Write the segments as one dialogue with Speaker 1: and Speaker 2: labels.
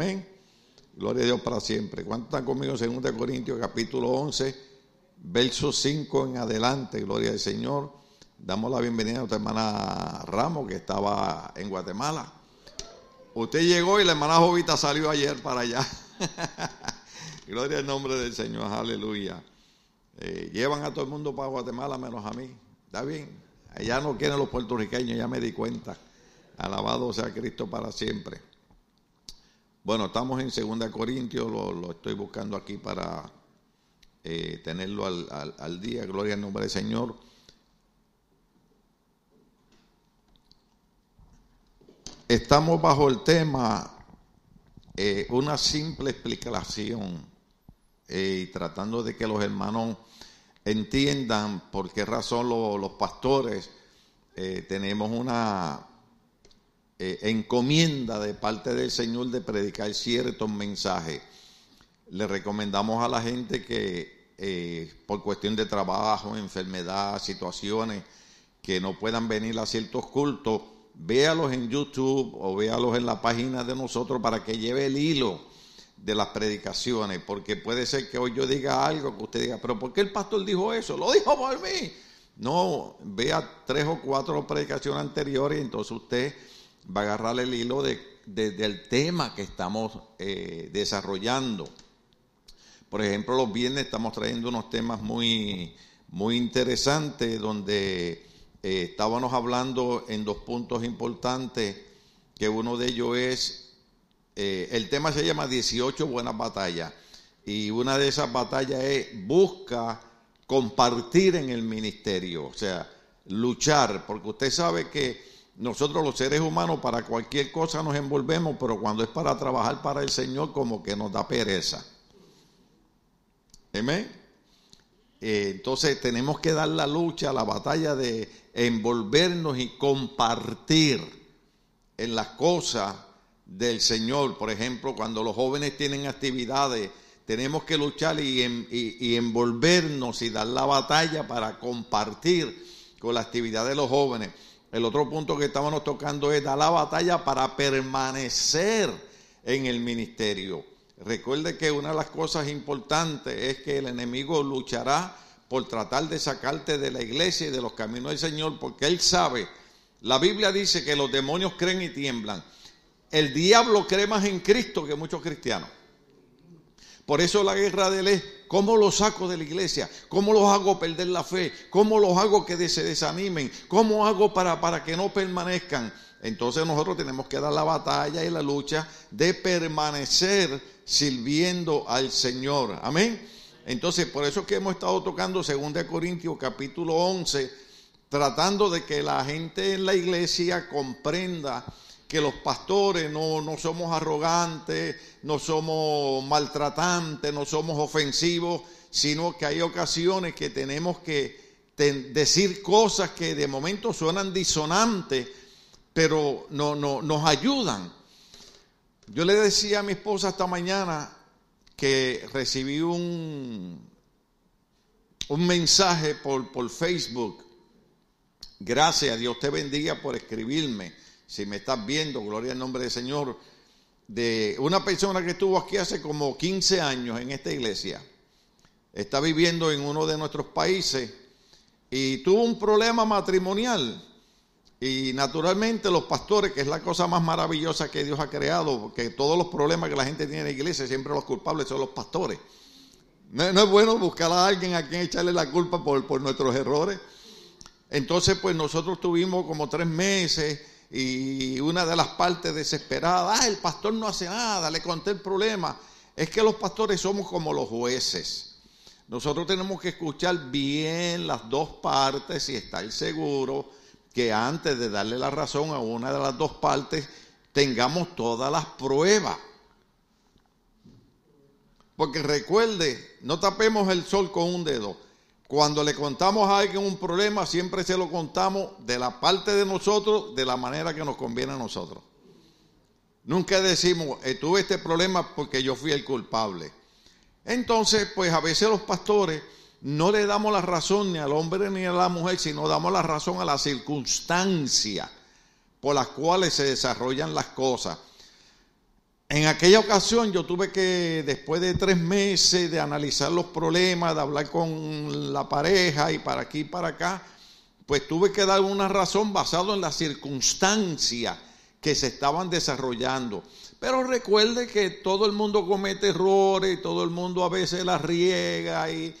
Speaker 1: Amén. Gloria a Dios para siempre. ¿Cuántos están conmigo en 2 Corintios capítulo 11, verso 5 en adelante? Gloria al Señor. Damos la bienvenida a nuestra hermana Ramos que estaba en Guatemala. Usted llegó y la hermana Jovita salió ayer para allá. Gloria al nombre del Señor, aleluya. Eh, llevan a todo el mundo para Guatemala menos a mí. ¿Está bien? Allá no quieren los puertorriqueños, ya me di cuenta. Alabado sea Cristo para siempre. Bueno, estamos en 2 Corintios, lo, estoy buscando aquí para eh, tenerlo al, día. Gloria al nombre del Señor. Estamos bajo el tema eh, una simple explicación eh, y tratando de que los hermanos entiendan por qué razón los pastores tenemos una eh, encomienda de parte del Señor de predicar ciertos mensajes. Le recomendamos a la gente que eh, por cuestión de trabajo, enfermedad, situaciones, que no puedan venir a ciertos cultos, véalos en YouTube o véalos en la página de nosotros para que lleve el hilo de las predicaciones, porque puede ser que hoy yo diga algo que usted diga, pero ¿por qué el pastor dijo eso? Lo dijo por mí. No, vea tres o cuatro predicaciones anteriores y entonces usted va a agarrar el hilo de, del tema que estamos eh, desarrollando. Por ejemplo, los viernes estamos trayendo unos temas muy, muy interesantes donde eh, estábamos hablando en dos puntos importantes, que uno de ellos es, eh, el tema se llama 18 buenas batallas, y una de esas batallas es busca compartir en el ministerio, o sea, luchar, porque usted sabe que nosotros los seres humanos para cualquier cosa nos envolvemos, pero cuando es para trabajar para el Señor como que nos da pereza. Amén. Eh, entonces tenemos que dar la lucha, la batalla de envolvernos y compartir en las cosas del Señor. Por ejemplo, cuando los jóvenes tienen actividades, tenemos que luchar y, y envolvernos y dar la batalla para compartir con la actividad de los jóvenes. El otro punto que estábamos tocando es dar la batalla para permanecer en el ministerio. Recuerde que una de las cosas importantes es que el enemigo luchará por tratar de sacarte de la iglesia y de los caminos del Señor, porque él sabe, la Biblia dice que los demonios creen y tiemblan. El diablo cree más en Cristo que muchos cristianos. Por eso la guerra de ¿cómo los saco de la iglesia? ¿Cómo los hago perder la fe? ¿Cómo los hago que se desanimen? ¿Cómo hago para, para que no permanezcan? Entonces nosotros tenemos que dar la batalla y la lucha de permanecer sirviendo al Señor. Amén. Entonces, por eso es que hemos estado tocando 2 Corintios capítulo 11, tratando de que la gente en la iglesia comprenda que los pastores no, somos arrogantes, no somos maltratantes, no somos ofensivos, sino que hay ocasiones que tenemos que decir cosas que de momento suenan disonantes, pero no, no, nos ayudan. Yo le decía a mi esposa esta mañana que recibí un, un mensaje por, por Facebook. Gracias, Dios te bendiga por escribirme si me estás viendo, gloria al nombre del Señor, de una persona que estuvo aquí hace como 15 años en esta iglesia. Está viviendo en uno de nuestros países y tuvo un problema matrimonial. Y naturalmente los pastores, que es la cosa más maravillosa que Dios ha creado, porque todos los problemas que la gente tiene en la iglesia, siempre los culpables son los pastores. No, es bueno buscar a alguien a quien echarle la culpa por, por nuestros errores. Entonces, pues nosotros tuvimos como tres meses y una de las partes desesperadas, ah, el pastor no hace nada, le conté el problema. Es que los pastores somos como los jueces. Nosotros tenemos que escuchar bien las dos partes y estar seguro que antes de darle la razón a una de las dos partes tengamos todas las pruebas. Porque recuerde, no tapemos el sol con un dedo. Cuando le contamos a alguien un problema, siempre se lo contamos de la parte de nosotros, de la manera que nos conviene a nosotros. Nunca decimos, eh, tuve este problema porque yo fui el culpable. Entonces, pues a veces los pastores no le damos la razón ni al hombre ni a la mujer, sino damos la razón a las circunstancias por las cuales se desarrollan las cosas. En aquella ocasión yo tuve que, después de tres meses de analizar los problemas, de hablar con la pareja y para aquí y para acá, pues tuve que dar una razón basado en las circunstancias que se estaban desarrollando. Pero recuerde que todo el mundo comete errores, todo el mundo a veces la riega y,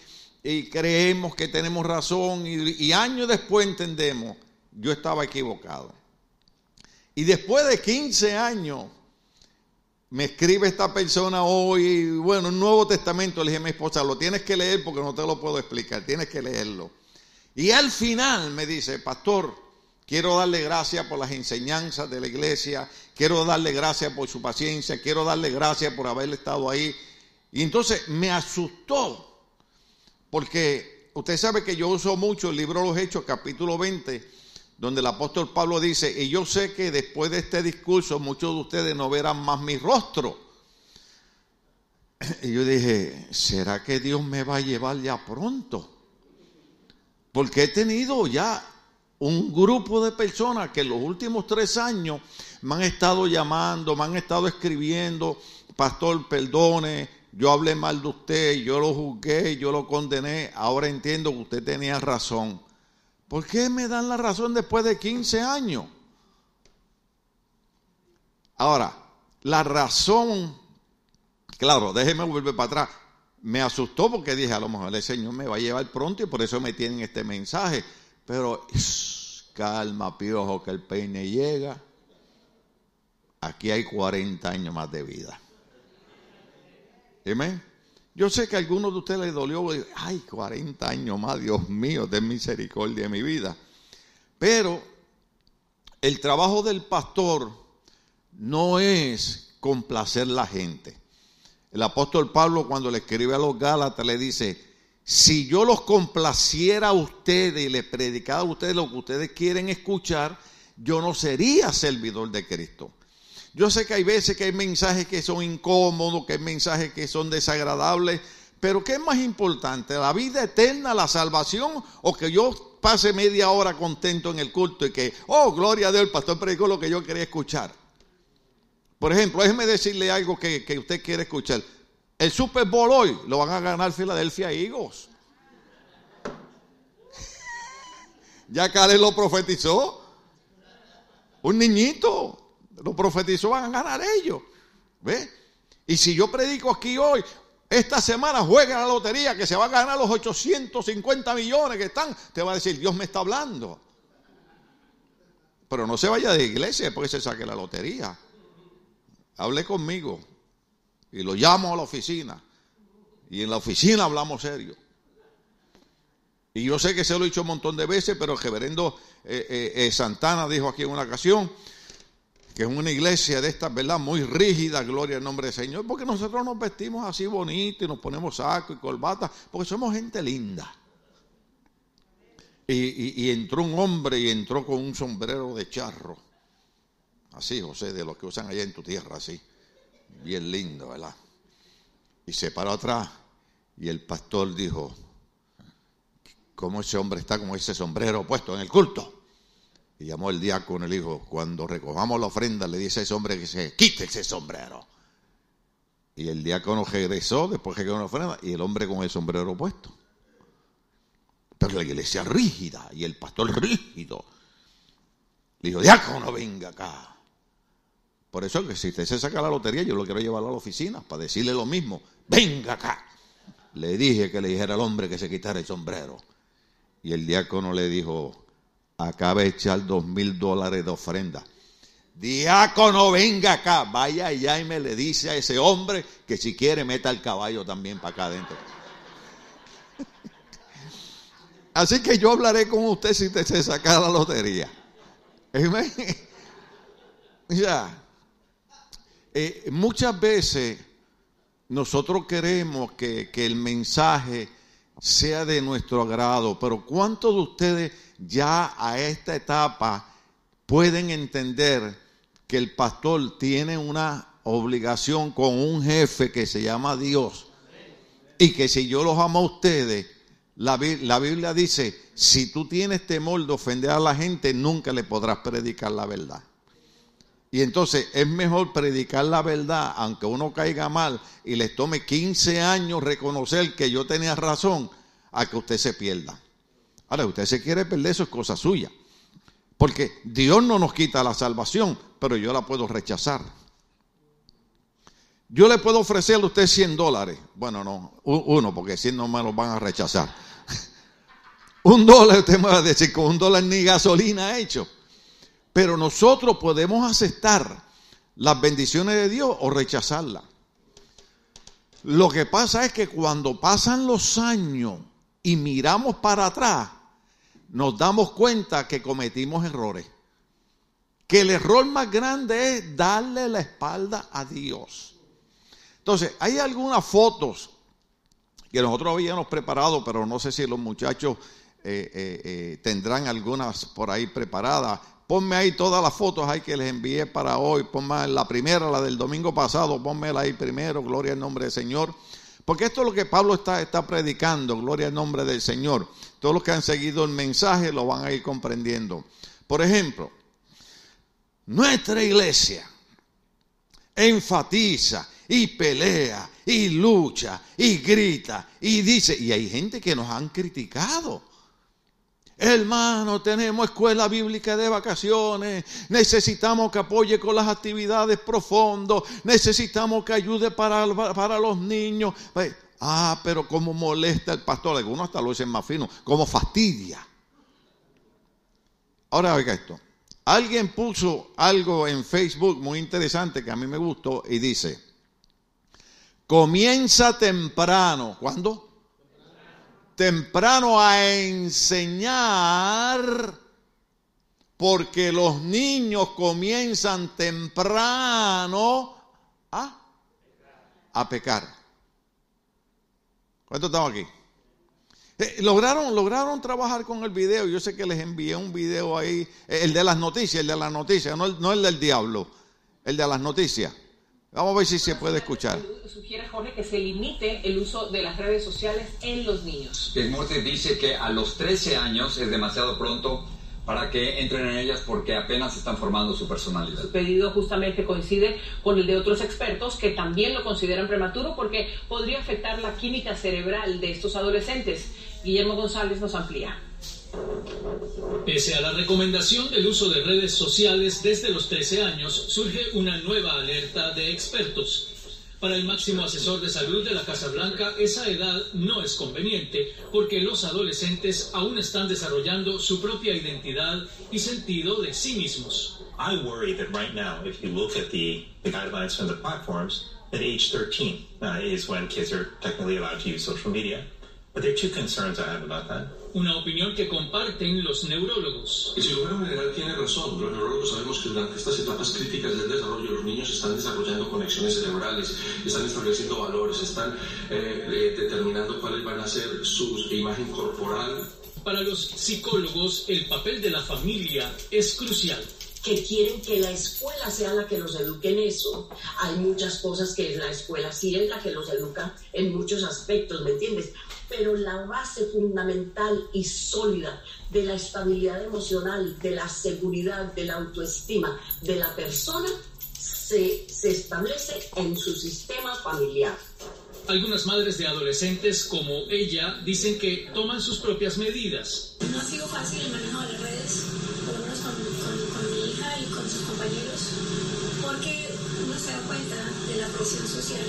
Speaker 1: creemos que tenemos razón y, y años después entendemos, yo estaba equivocado. Y después de 15 años me escribe esta persona hoy, bueno, un Nuevo Testamento, le dije a mi esposa, lo tienes que leer porque no te lo puedo explicar, tienes que leerlo. Y al final me dice, pastor, quiero darle gracias por las enseñanzas de la iglesia, quiero darle gracias por su paciencia, quiero darle gracias por haber estado ahí. Y entonces me asustó, porque usted sabe que yo uso mucho el libro de los Hechos, capítulo 20, donde el apóstol Pablo dice, y yo sé que después de este discurso muchos de ustedes no verán más mi rostro. Y yo dije, ¿será que Dios me va a llevar ya pronto? Porque he tenido ya un grupo de personas que en los últimos tres años me han estado llamando, me han estado escribiendo, pastor, perdone, yo hablé mal de usted, yo lo juzgué, yo lo condené, ahora entiendo que usted tenía razón. ¿Por qué me dan la razón después de 15 años? Ahora, la razón, claro, déjeme volver para atrás. Me asustó porque dije, a lo mejor el Señor me va a llevar pronto y por eso me tienen este mensaje. Pero calma, piojo, que el peine llega. Aquí hay 40 años más de vida. Amén. Yo sé que a algunos de ustedes les dolió, ay, 40 años más, Dios mío, de misericordia de mi vida. Pero el trabajo del pastor no es complacer la gente. El apóstol Pablo cuando le escribe a los Gálatas le dice, si yo los complaciera a ustedes y les predicara a ustedes lo que ustedes quieren escuchar, yo no sería servidor de Cristo. Yo sé que hay veces que hay mensajes que son incómodos, que hay mensajes que son desagradables, pero ¿qué es más importante? ¿La vida eterna, la salvación o que yo pase media hora contento en el culto y que, oh, gloria a Dios, el pastor predicó lo que yo quería escuchar? Por ejemplo, déjeme decirle algo que, que usted quiere escuchar. El Super Bowl hoy lo van a ganar Filadelfia Eagles. ya Karen lo profetizó. Un niñito lo profetizó, van a ganar ellos. ¿Ve? Y si yo predico aquí hoy, esta semana juega la lotería que se va a ganar los 850 millones que están, te va a decir, Dios me está hablando. Pero no se vaya de iglesia después se saque la lotería. Hable conmigo y lo llamo a la oficina. Y en la oficina hablamos serio. Y yo sé que se lo he dicho un montón de veces, pero el reverendo eh, eh, eh, Santana dijo aquí en una ocasión, que es una iglesia de estas, ¿verdad? Muy rígida, gloria al nombre del Señor, porque nosotros nos vestimos así bonito y nos ponemos saco y corbata, porque somos gente linda. Y, entró un hombre y entró con un sombrero de charro, así, José, de los que usan allá en tu tierra, así, bien lindo, ¿verdad? Y se paró atrás y el pastor dijo, ¿cómo ese hombre está con ese sombrero puesto en el culto? Y llamó el diácono y le dijo, cuando recojamos la ofrenda, le dice a ese hombre que se quite ese sombrero. Y el diácono regresó después que quedó la ofrenda y el hombre con el sombrero puesto. Pero la iglesia rígida y el pastor rígido. Le dijo, diácono, venga acá. Por eso que si usted se saca la lotería, yo lo quiero llevar a la oficina para decirle lo mismo. Venga acá. Le dije que le dijera al hombre que se quitara el sombrero. Y el diácono le dijo, acaba de echar dos mil dólares de ofrenda. Diácono, venga acá, vaya allá y me le dice a ese hombre que si quiere meta el caballo también para acá adentro. Así que yo hablaré con usted si te se saca la lotería. Ya. Eh, muchas veces nosotros queremos que, que el mensaje sea de nuestro agrado, pero ¿cuántos de ustedes ya a esta etapa pueden entender que el pastor tiene una obligación con un jefe que se llama Dios y que si yo los amo a ustedes, la, Biblia dice, si tú tienes temor de ofender a la gente, nunca le podrás predicar la verdad. Y entonces es mejor predicar la verdad, aunque uno caiga mal y les tome 15 años reconocer que yo tenía razón, a que usted se pierda. Ahora, usted se quiere perder, eso es cosa suya. Porque Dios no nos quita la salvación, pero yo la puedo rechazar. Yo le puedo ofrecerle a usted 100 dólares. Bueno, no, uno, porque si no me lo van a rechazar. un dólar, usted me va a decir, con un dólar ni gasolina hecho. Pero nosotros podemos aceptar las bendiciones de Dios o rechazarlas. Lo que pasa es que cuando pasan los años y miramos para atrás, nos damos cuenta que cometimos errores. Que el error más grande es darle la espalda a Dios. Entonces, hay algunas fotos que nosotros habíamos preparado, pero no sé si los muchachos eh, eh, eh, tendrán algunas por ahí preparadas. Ponme ahí todas las fotos ahí que les envié para hoy. Ponme la primera, la del domingo pasado, ponmela ahí primero, gloria al nombre del Señor. Porque esto es lo que Pablo está, predicando, gloria al nombre del Señor. Todos los que han seguido el mensaje lo van a ir comprendiendo. Por ejemplo, nuestra iglesia enfatiza y pelea y lucha y grita y dice, y hay gente que nos han criticado. Hermano, tenemos escuela bíblica de vacaciones, necesitamos que apoye con las actividades profundas, necesitamos que ayude para, para los niños. Ah, pero como molesta el pastor, algunos hasta lo dicen más fino, como fastidia. Ahora oiga esto, alguien puso algo en Facebook muy interesante que a mí me gustó y dice, comienza temprano, ¿cuándo? Temprano a enseñar, porque los niños comienzan temprano a, a pecar. ¿Cuántos estamos aquí? Eh, lograron, lograron trabajar con el video. Yo sé que les envié un video ahí, el de las noticias, el de las noticias, no no el del diablo, el de las noticias. Vamos a ver si se puede escuchar.
Speaker 2: Sugiere Jorge que se limite el uso de las redes sociales en los niños.
Speaker 3: El Morte dice que a los 13 años es demasiado pronto para que entren en ellas porque apenas están formando su personalidad.
Speaker 2: Su pedido justamente coincide con el de otros expertos que también lo consideran prematuro porque podría afectar la química cerebral de estos adolescentes. Guillermo González nos amplía.
Speaker 4: Pese a la recomendación del uso de redes sociales desde los 13 años, surge una nueva alerta de expertos. Para el máximo asesor de salud de la Casa Blanca, esa edad no es conveniente porque los adolescentes aún están desarrollando su propia identidad y sentido de sí mismos.
Speaker 5: I worry that right now, if you look at the, guidelines from the platforms, at age 13 uh, is when kids are technically allowed to use social media. But there are two concerns I have about that
Speaker 4: una opinión que comparten los neurólogos.
Speaker 6: El cirujano general tiene razón. Los neurólogos sabemos que durante estas etapas críticas del desarrollo los niños están desarrollando conexiones cerebrales, están estableciendo valores, están eh, eh, determinando cuáles van a ser su imagen corporal.
Speaker 4: Para los psicólogos, el papel de la familia es crucial
Speaker 7: que quieren que la escuela sea la que los eduque en eso. Hay muchas cosas que la escuela sí es la que los educa en muchos aspectos, ¿me entiendes? Pero la base fundamental y sólida de la estabilidad emocional, de la seguridad, de la autoestima de la persona se, establece en su sistema familiar.
Speaker 4: Algunas madres de adolescentes como ella dicen que toman sus propias medidas.
Speaker 8: No ha sido fácil el manejo de las redes, por lo menos con, mi hija y con sus compañeros, porque uno se da cuenta de la presión social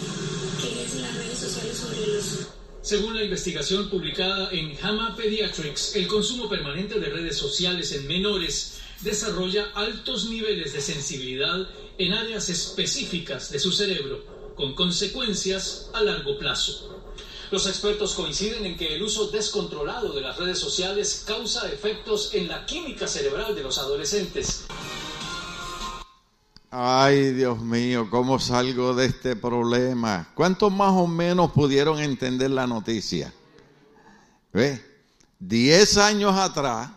Speaker 8: que es en las redes sociales sobre los
Speaker 4: según la investigación publicada en JAMA Pediatrics, el consumo permanente de redes sociales en menores desarrolla altos niveles de sensibilidad en áreas específicas de su cerebro, con consecuencias a largo plazo. Los expertos coinciden en que el uso descontrolado de las redes sociales causa efectos en la química cerebral de los adolescentes.
Speaker 1: Ay, Dios mío, ¿cómo salgo de este problema? ¿Cuántos más o menos pudieron entender la noticia? ¿Ve? Diez años atrás,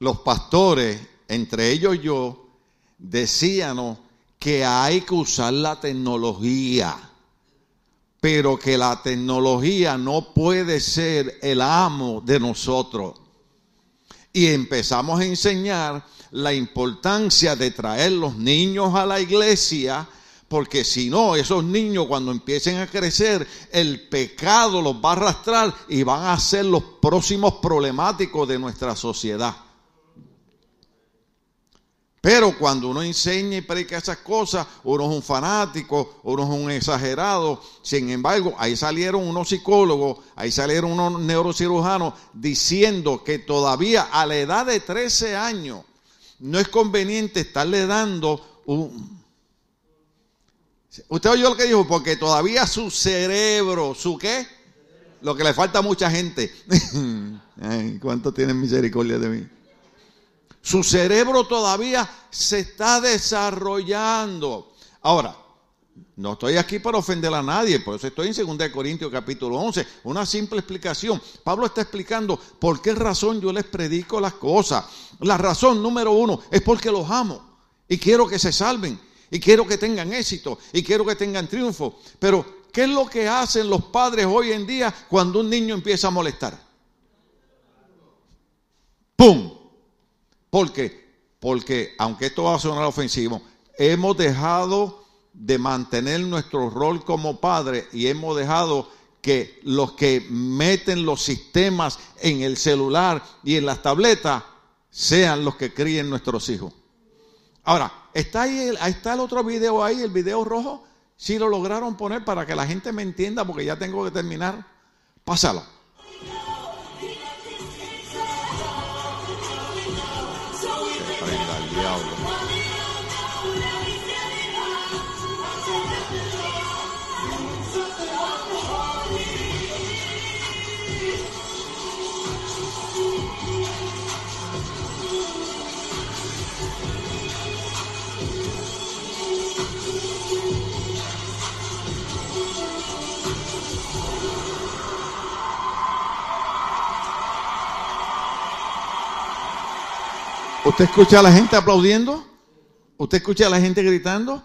Speaker 1: los pastores, entre ellos yo, decían que hay que usar la tecnología, pero que la tecnología no puede ser el amo de nosotros. Y empezamos a enseñar la importancia de traer los niños a la iglesia, porque si no, esos niños cuando empiecen a crecer, el pecado los va a arrastrar y van a ser los próximos problemáticos de nuestra sociedad. Pero cuando uno enseña y predica esas cosas, uno es un fanático, uno es un exagerado. Sin embargo, ahí salieron unos psicólogos, ahí salieron unos neurocirujanos diciendo que todavía a la edad de 13 años no es conveniente estarle dando un... Usted oyó lo que dijo, porque todavía su cerebro, ¿su qué? Lo que le falta a mucha gente. ¿Cuánto tienen misericordia de mí? Su cerebro todavía se está desarrollando. Ahora, no estoy aquí para ofender a nadie, por eso estoy en 2 Corintios capítulo 11. Una simple explicación. Pablo está explicando por qué razón yo les predico las cosas. La razón número uno es porque los amo y quiero que se salven y quiero que tengan éxito y quiero que tengan triunfo. Pero, ¿qué es lo que hacen los padres hoy en día cuando un niño empieza a molestar? ¡Pum! ¿Por qué? Porque, aunque esto va a sonar ofensivo, hemos dejado de mantener nuestro rol como padre y hemos dejado que los que meten los sistemas en el celular y en las tabletas sean los que críen nuestros hijos. Ahora, ¿está ahí, ahí está el otro video ahí, el video rojo? Si lo lograron poner para que la gente me entienda, porque ya tengo que terminar. Pásalo. ¿Usted escucha a la gente aplaudiendo? ¿Usted escucha a la gente gritando?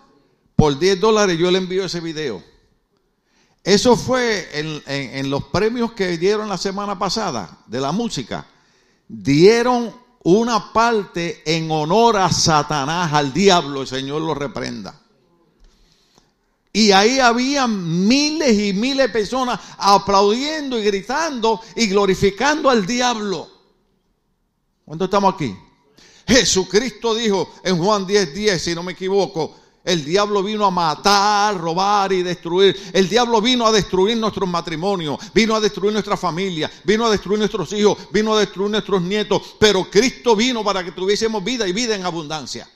Speaker 1: Por 10 dólares yo le envío ese video. Eso fue en, los premios que dieron la semana pasada de la música. Dieron una parte en honor a Satanás, al diablo, el Señor lo reprenda. Y ahí había miles y miles de personas aplaudiendo y gritando y glorificando al diablo. ¿Cuánto estamos aquí? Jesucristo dijo en Juan 10:10, 10, si no me equivoco, el diablo vino a matar, robar y destruir. El diablo vino a destruir nuestros matrimonios, vino a destruir nuestra familia, vino a destruir nuestros hijos, vino a destruir nuestros nietos. Pero Cristo vino para que tuviésemos vida y vida en abundancia.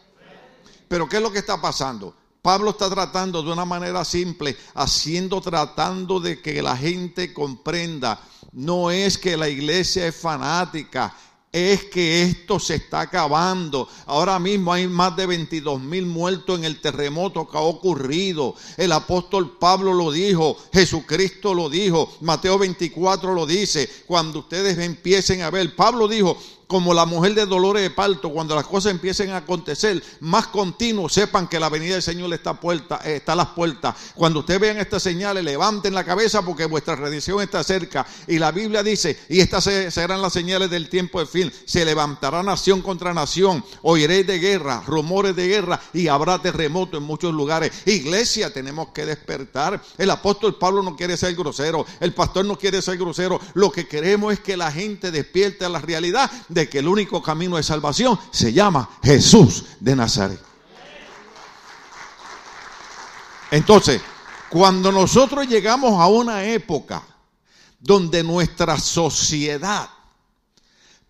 Speaker 1: Pero ¿qué es lo que está pasando? Pablo está tratando de una manera simple, haciendo, tratando de que la gente comprenda. No es que la iglesia es fanática, es que esto se está acabando. Ahora mismo hay más de 22 mil muertos en el terremoto que ha ocurrido. El apóstol Pablo lo dijo, Jesucristo lo dijo, Mateo 24 lo dice. Cuando ustedes empiecen a ver, Pablo dijo, como la mujer de dolores de parto, cuando las cosas empiecen a acontecer más continuo, sepan que la venida del Señor eh, está a las puertas. Cuando ustedes vean estas señales, levanten la cabeza porque vuestra redención está cerca. Y la Biblia dice, y estas serán las señales del tiempo de fin. Se levantará nación contra nación, oiréis de guerra, rumores de guerra y habrá terremoto en muchos lugares. Iglesia, tenemos que despertar. El apóstol Pablo no quiere ser grosero, el pastor no quiere ser grosero. Lo que queremos es que la gente despierte a la realidad de que el único camino de salvación se llama Jesús de Nazaret. Entonces, cuando nosotros llegamos a una época donde nuestra sociedad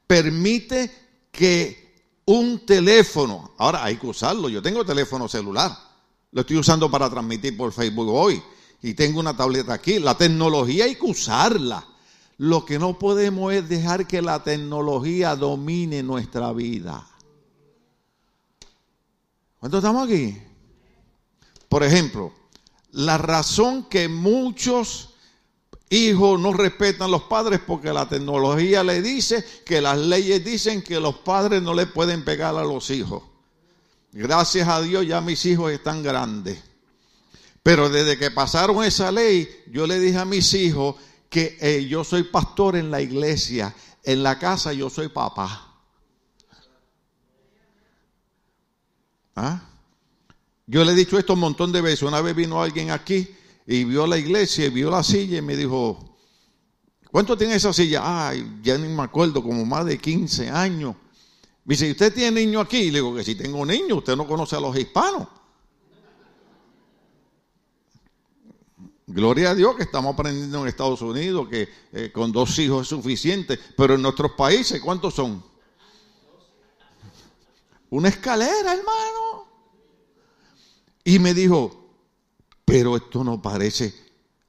Speaker 1: permite que un teléfono, ahora hay que usarlo, yo tengo teléfono celular, lo estoy usando para transmitir por Facebook hoy y tengo una tableta aquí, la tecnología hay que usarla. Lo que no podemos es dejar que la tecnología domine nuestra vida. ¿Cuántos estamos aquí? Por ejemplo, la razón que muchos hijos no respetan a los padres porque la tecnología le dice que las leyes dicen que los padres no le pueden pegar a los hijos. Gracias a Dios ya mis hijos están grandes. Pero desde que pasaron esa ley, yo le dije a mis hijos que eh, yo soy pastor en la iglesia, en la casa yo soy papá. ¿Ah? Yo le he dicho esto un montón de veces. Una vez vino alguien aquí y vio la iglesia y vio la silla y me dijo, ¿cuánto tiene esa silla? Ay, ya ni me acuerdo, como más de 15 años. Me dice, ¿usted tiene niño aquí? Y le digo que si tengo niño, usted no conoce a los hispanos. Gloria a Dios que estamos aprendiendo en Estados Unidos que eh, con dos hijos es suficiente, pero en nuestros países, ¿cuántos son? Una escalera, hermano. Y me dijo, pero esto no parece.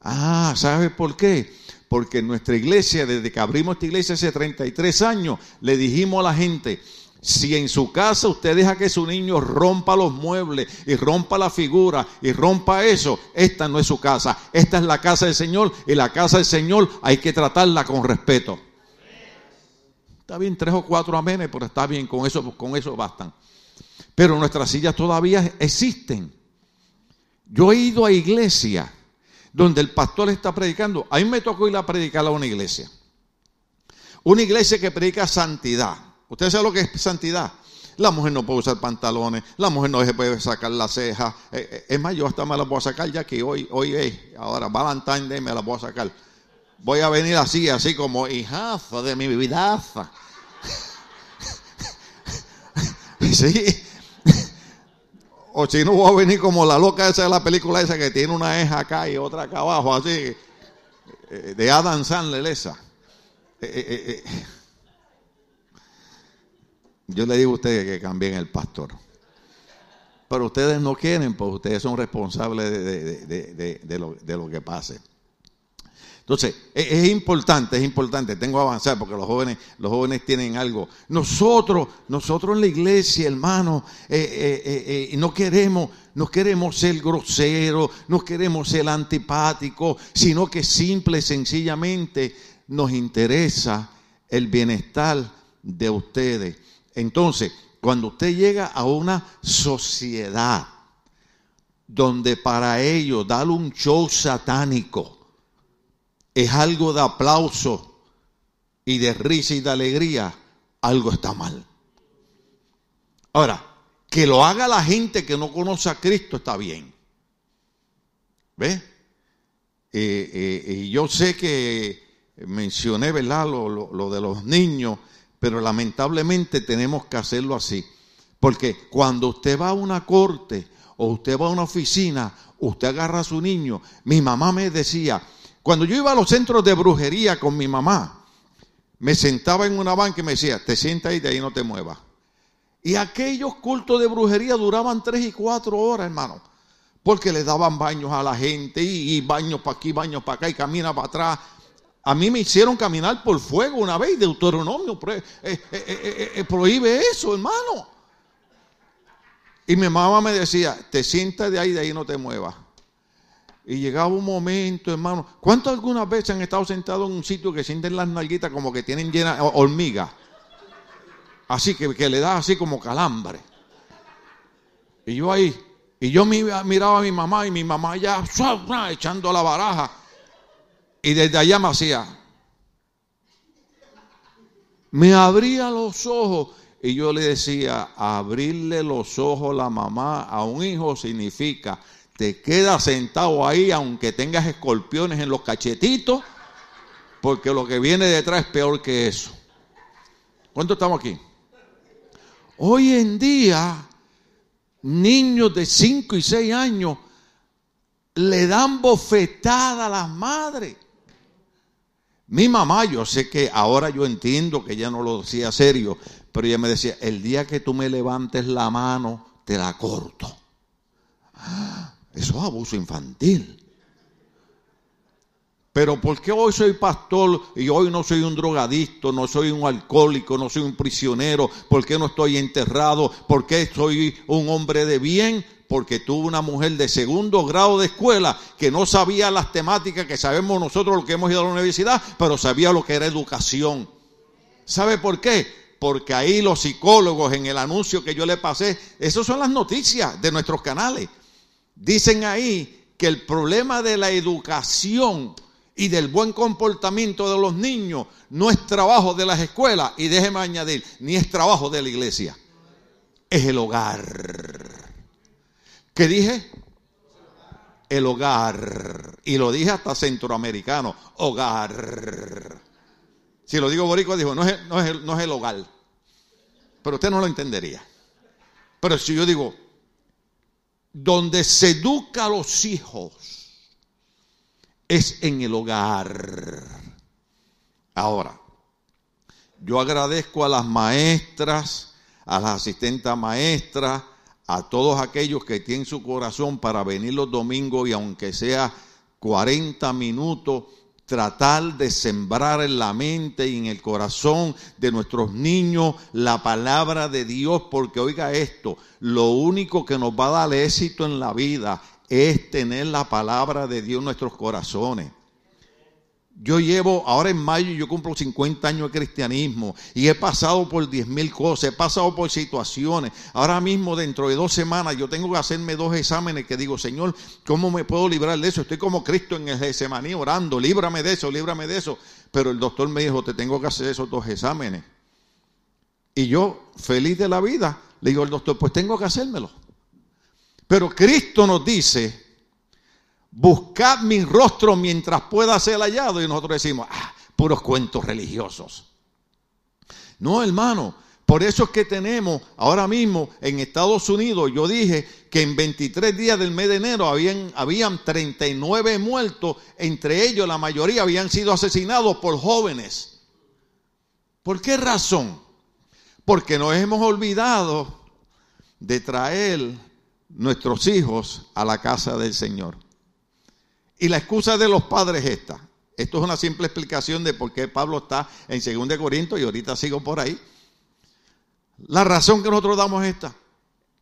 Speaker 1: Ah, ¿sabe por qué? Porque en nuestra iglesia, desde que abrimos esta iglesia hace 33 años, le dijimos a la gente, si en su casa usted deja que su niño rompa los muebles y rompa la figura y rompa eso, esta no es su casa. Esta es la casa del Señor y la casa del Señor hay que tratarla con respeto. Está bien, tres o cuatro amenes, pero está bien, con eso, con eso bastan. Pero nuestras sillas todavía existen. Yo he ido a iglesia donde el pastor está predicando. A mí me tocó ir a predicar a una iglesia. Una iglesia que predica santidad. ¿Usted sabe lo que es santidad? La mujer no puede usar pantalones, la mujer no se puede sacar la ceja. Eh, eh, es más, yo hasta me la voy a sacar ya que hoy, hoy ahora Valentine me la voy a sacar. Voy a venir así, así como hijazo de mi vidaza. sí. O si no, voy a venir como la loca esa de la película esa que tiene una eja acá y otra acá abajo, así. Eh, de Adam Sandler esa. Yo le digo a ustedes que cambien el pastor. Pero ustedes no quieren, pues ustedes son responsables de, lo, que pase. Entonces, e, es, importante, es importante, tengo que avanzar porque los jóvenes, los jóvenes tienen algo. Nosotros, nosotros en la iglesia, hermano, eh, eh, eh, no queremos, no queremos ser groseros, no queremos ser antipáticos, sino que simple y sencillamente nos interesa el bienestar de ustedes. Entonces, cuando usted llega a una sociedad donde para ellos darle un show satánico es algo de aplauso y de risa y de alegría, algo está mal. Ahora, que lo haga la gente que no conoce a Cristo está bien. ¿Ve? Eh, eh, y yo sé que mencioné, ¿verdad? lo de los niños pero lamentablemente tenemos que hacerlo así. Porque cuando usted va a una corte o usted va a una oficina, usted agarra a su niño. Mi mamá me decía, cuando yo iba a los centros de brujería con mi mamá, me sentaba en una banca y me decía, te sientas ahí, de ahí no te muevas. Y aquellos cultos de brujería duraban tres y cuatro horas, hermano. Porque le daban baños a la gente y, y baños para aquí, baños para acá y camina para atrás. A mí me hicieron caminar por fuego una vez, Deuteronomio eh, eh, eh, prohíbe eso, hermano. Y mi mamá me decía, te sientas de ahí, de ahí no te muevas. Y llegaba un momento, hermano. ¿Cuántos algunas veces han estado sentados en un sitio que sienten las nalguitas como que tienen llena hormiga? Así que, que le da así como calambre. Y yo ahí, y yo miraba a mi mamá y mi mamá ya echando la baraja. Y desde allá me hacía. Me abría los ojos y yo le decía, abrirle los ojos a la mamá a un hijo significa, te quedas sentado ahí aunque tengas escorpiones en los cachetitos, porque lo que viene detrás es peor que eso. ¿Cuánto estamos aquí? Hoy en día, niños de 5 y 6 años le dan bofetada a las madres. Mi mamá, yo sé que ahora yo entiendo que ella no lo decía serio, pero ella me decía, el día que tú me levantes la mano, te la corto. Eso es abuso infantil. Pero ¿por qué hoy soy pastor y hoy no soy un drogadicto, no soy un alcohólico, no soy un prisionero? ¿Por qué no estoy enterrado? ¿Por qué soy un hombre de bien? Porque tuvo una mujer de segundo grado de escuela que no sabía las temáticas que sabemos nosotros lo que hemos ido a la universidad, pero sabía lo que era educación. ¿Sabe por qué? Porque ahí los psicólogos en el anuncio que yo le pasé, esas son las noticias de nuestros canales. Dicen ahí que el problema de la educación y del buen comportamiento de los niños no es trabajo de las escuelas y déjeme añadir, ni es trabajo de la iglesia, es el hogar. ¿Qué dije? El hogar. Y lo dije hasta centroamericano. Hogar. Si lo digo boricua, dijo, no es, no es, no es el hogar. Pero usted no lo entendería. Pero si yo digo, donde se educa a los hijos es en el hogar. Ahora, yo agradezco a las maestras, a las asistentes maestras, a todos aquellos que tienen su corazón para venir los domingos y aunque sea 40 minutos, tratar de sembrar en la mente y en el corazón de nuestros niños la palabra de Dios, porque oiga esto, lo único que nos va a dar éxito en la vida es tener la palabra de Dios en nuestros corazones. Yo llevo, ahora en mayo yo cumplo 50 años de cristianismo y he pasado por 10 mil cosas, he pasado por situaciones. Ahora mismo, dentro de dos semanas, yo tengo que hacerme dos exámenes que digo, Señor, ¿cómo me puedo librar de eso? Estoy como Cristo en el Getsemaní orando, líbrame de eso, líbrame de eso. Pero el doctor me dijo, te tengo que hacer esos dos exámenes. Y yo, feliz de la vida, le digo al doctor, pues tengo que hacérmelo. Pero Cristo nos dice, buscad mi rostro mientras pueda ser hallado. Y nosotros decimos, ah, puros cuentos religiosos. No, hermano, por eso es que tenemos ahora mismo en Estados Unidos, yo dije que en 23 días del mes de enero habían, habían 39 muertos, entre ellos la mayoría habían sido asesinados por jóvenes. ¿Por qué razón? Porque nos hemos olvidado de traer nuestros hijos a la casa del Señor. Y la excusa de los padres es esta. Esto es una simple explicación de por qué Pablo está en 2 Corintios y ahorita sigo por ahí. La razón que nosotros damos es esta.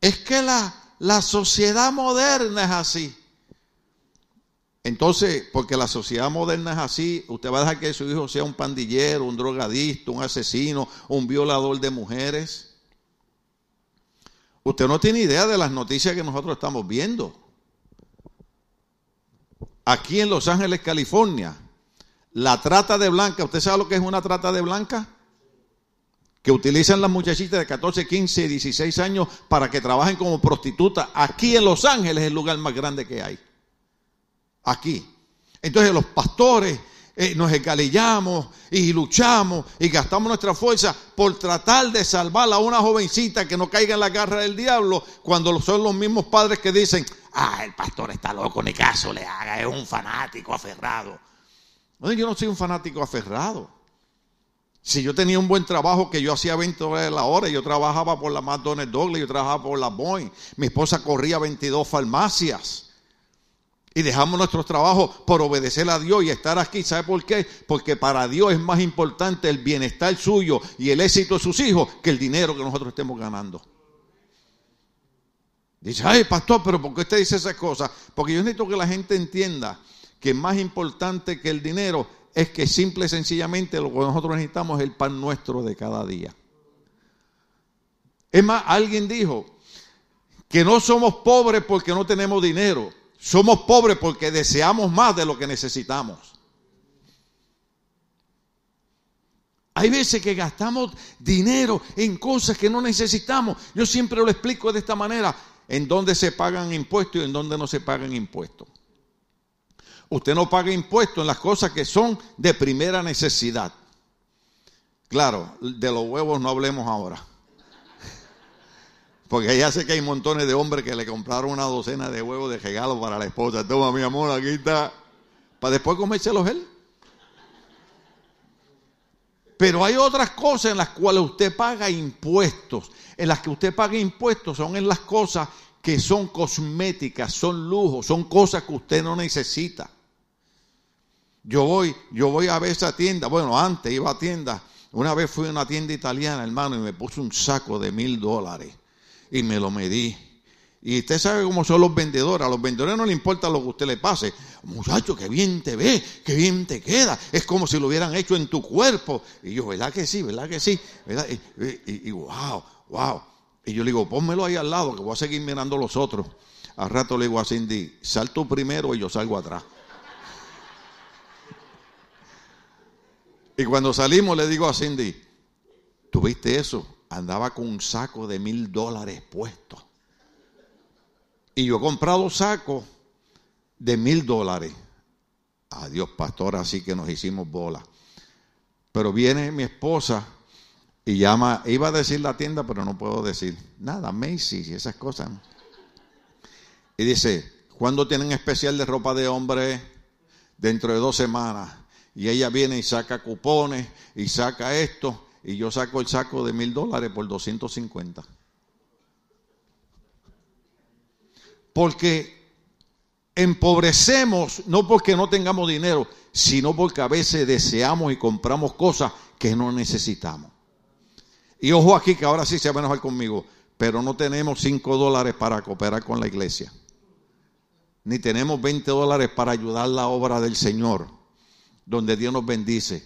Speaker 1: Es que la, la sociedad moderna es así. Entonces, porque la sociedad moderna es así, usted va a dejar que su hijo sea un pandillero, un drogadicto, un asesino, un violador de mujeres. Usted no tiene idea de las noticias que nosotros estamos viendo aquí en Los Ángeles, California, la trata de blanca, ¿usted sabe lo que es una trata de blanca? Que utilizan las muchachitas de 14, 15, 16 años para que trabajen como prostitutas. Aquí en Los Ángeles es el lugar más grande que hay. Aquí. Entonces los pastores eh, nos escalillamos y luchamos y gastamos nuestra fuerza por tratar de salvar a una jovencita que no caiga en la garra del diablo cuando son los mismos padres que dicen, ah, el pastor está loco, ni caso le haga, es un fanático aferrado. yo no soy un fanático aferrado. Si yo tenía un buen trabajo que yo hacía 20 dólares la hora, yo trabajaba por la McDonald's Douglas, yo trabajaba por la Boeing, mi esposa corría 22 farmacias. Y dejamos nuestros trabajos por obedecer a Dios y estar aquí. ¿Sabe por qué? Porque para Dios es más importante el bienestar suyo y el éxito de sus hijos que el dinero que nosotros estemos ganando. Dice, ay, pastor, pero ¿por qué usted dice esas cosas? Porque yo necesito que la gente entienda que más importante que el dinero es que simple y sencillamente lo que nosotros necesitamos es el pan nuestro de cada día. Es más, alguien dijo que no somos pobres porque no tenemos dinero, somos pobres porque deseamos más de lo que necesitamos. Hay veces que gastamos dinero en cosas que no necesitamos. Yo siempre lo explico de esta manera en dónde se pagan impuestos y en dónde no se pagan impuestos. Usted no paga impuestos en las cosas que son de primera necesidad. Claro, de los huevos no hablemos ahora. Porque ya sé que hay montones de hombres que le compraron una docena de huevos de regalo para la esposa. Toma, mi amor, aquí está. Para después comérselos él. Pero hay otras cosas en las cuales usted paga impuestos. En las que usted paga impuestos son en las cosas que son cosméticas, son lujos, son cosas que usted no necesita. Yo voy, yo voy a ver esa tienda. Bueno, antes iba a tienda. Una vez fui a una tienda italiana, hermano, y me puse un saco de mil dólares y me lo medí. Y usted sabe cómo son los vendedores. A los vendedores no le importa lo que usted le pase. Muchacho, qué bien te ve, qué bien te queda. Es como si lo hubieran hecho en tu cuerpo. Y yo, ¿verdad que sí? ¿Verdad que sí? ¿Verdad? Y, wow, wow. Y yo le digo, pónmelo ahí al lado, que voy a seguir mirando los otros. Al rato le digo a Cindy, sal tú primero y yo salgo atrás. Y cuando salimos le digo a Cindy, ¿tuviste eso? Andaba con un saco de mil dólares puesto. Y yo he comprado sacos de mil dólares. Adiós, pastor, así que nos hicimos bola. Pero viene mi esposa y llama, iba a decir la tienda, pero no puedo decir nada, Macy's y esas cosas. Y dice, ¿cuándo tienen especial de ropa de hombre? Dentro de dos semanas. Y ella viene y saca cupones y saca esto. Y yo saco el saco de mil dólares por 250. Porque empobrecemos no porque no tengamos dinero, sino porque a veces deseamos y compramos cosas que no necesitamos. Y ojo aquí que ahora sí se va a enojar conmigo, pero no tenemos 5 dólares para cooperar con la iglesia. Ni tenemos 20 dólares para ayudar la obra del Señor, donde Dios nos bendice.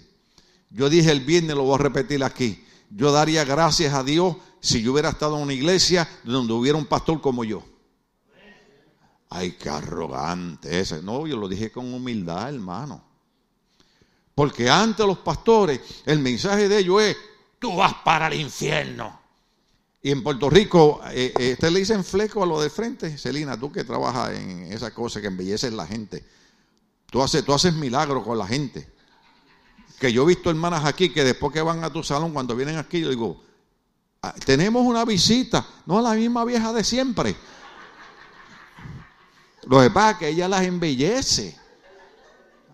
Speaker 1: Yo dije el viernes, lo voy a repetir aquí. Yo daría gracias a Dios si yo hubiera estado en una iglesia donde hubiera un pastor como yo. Ay, qué arrogante ese. No, yo lo dije con humildad, hermano. Porque antes los pastores, el mensaje de ellos es, tú vas para el infierno. Y en Puerto Rico, eh, eh, ¿usted le dicen fleco a lo de frente? Celina, tú que trabajas en esa cosa que embelleces la gente. Tú haces, tú haces milagros con la gente. Que yo he visto hermanas aquí que después que van a tu salón, cuando vienen aquí, yo digo, ah, tenemos una visita, no la misma vieja de siempre. Lo que pasa es que ella las embellece.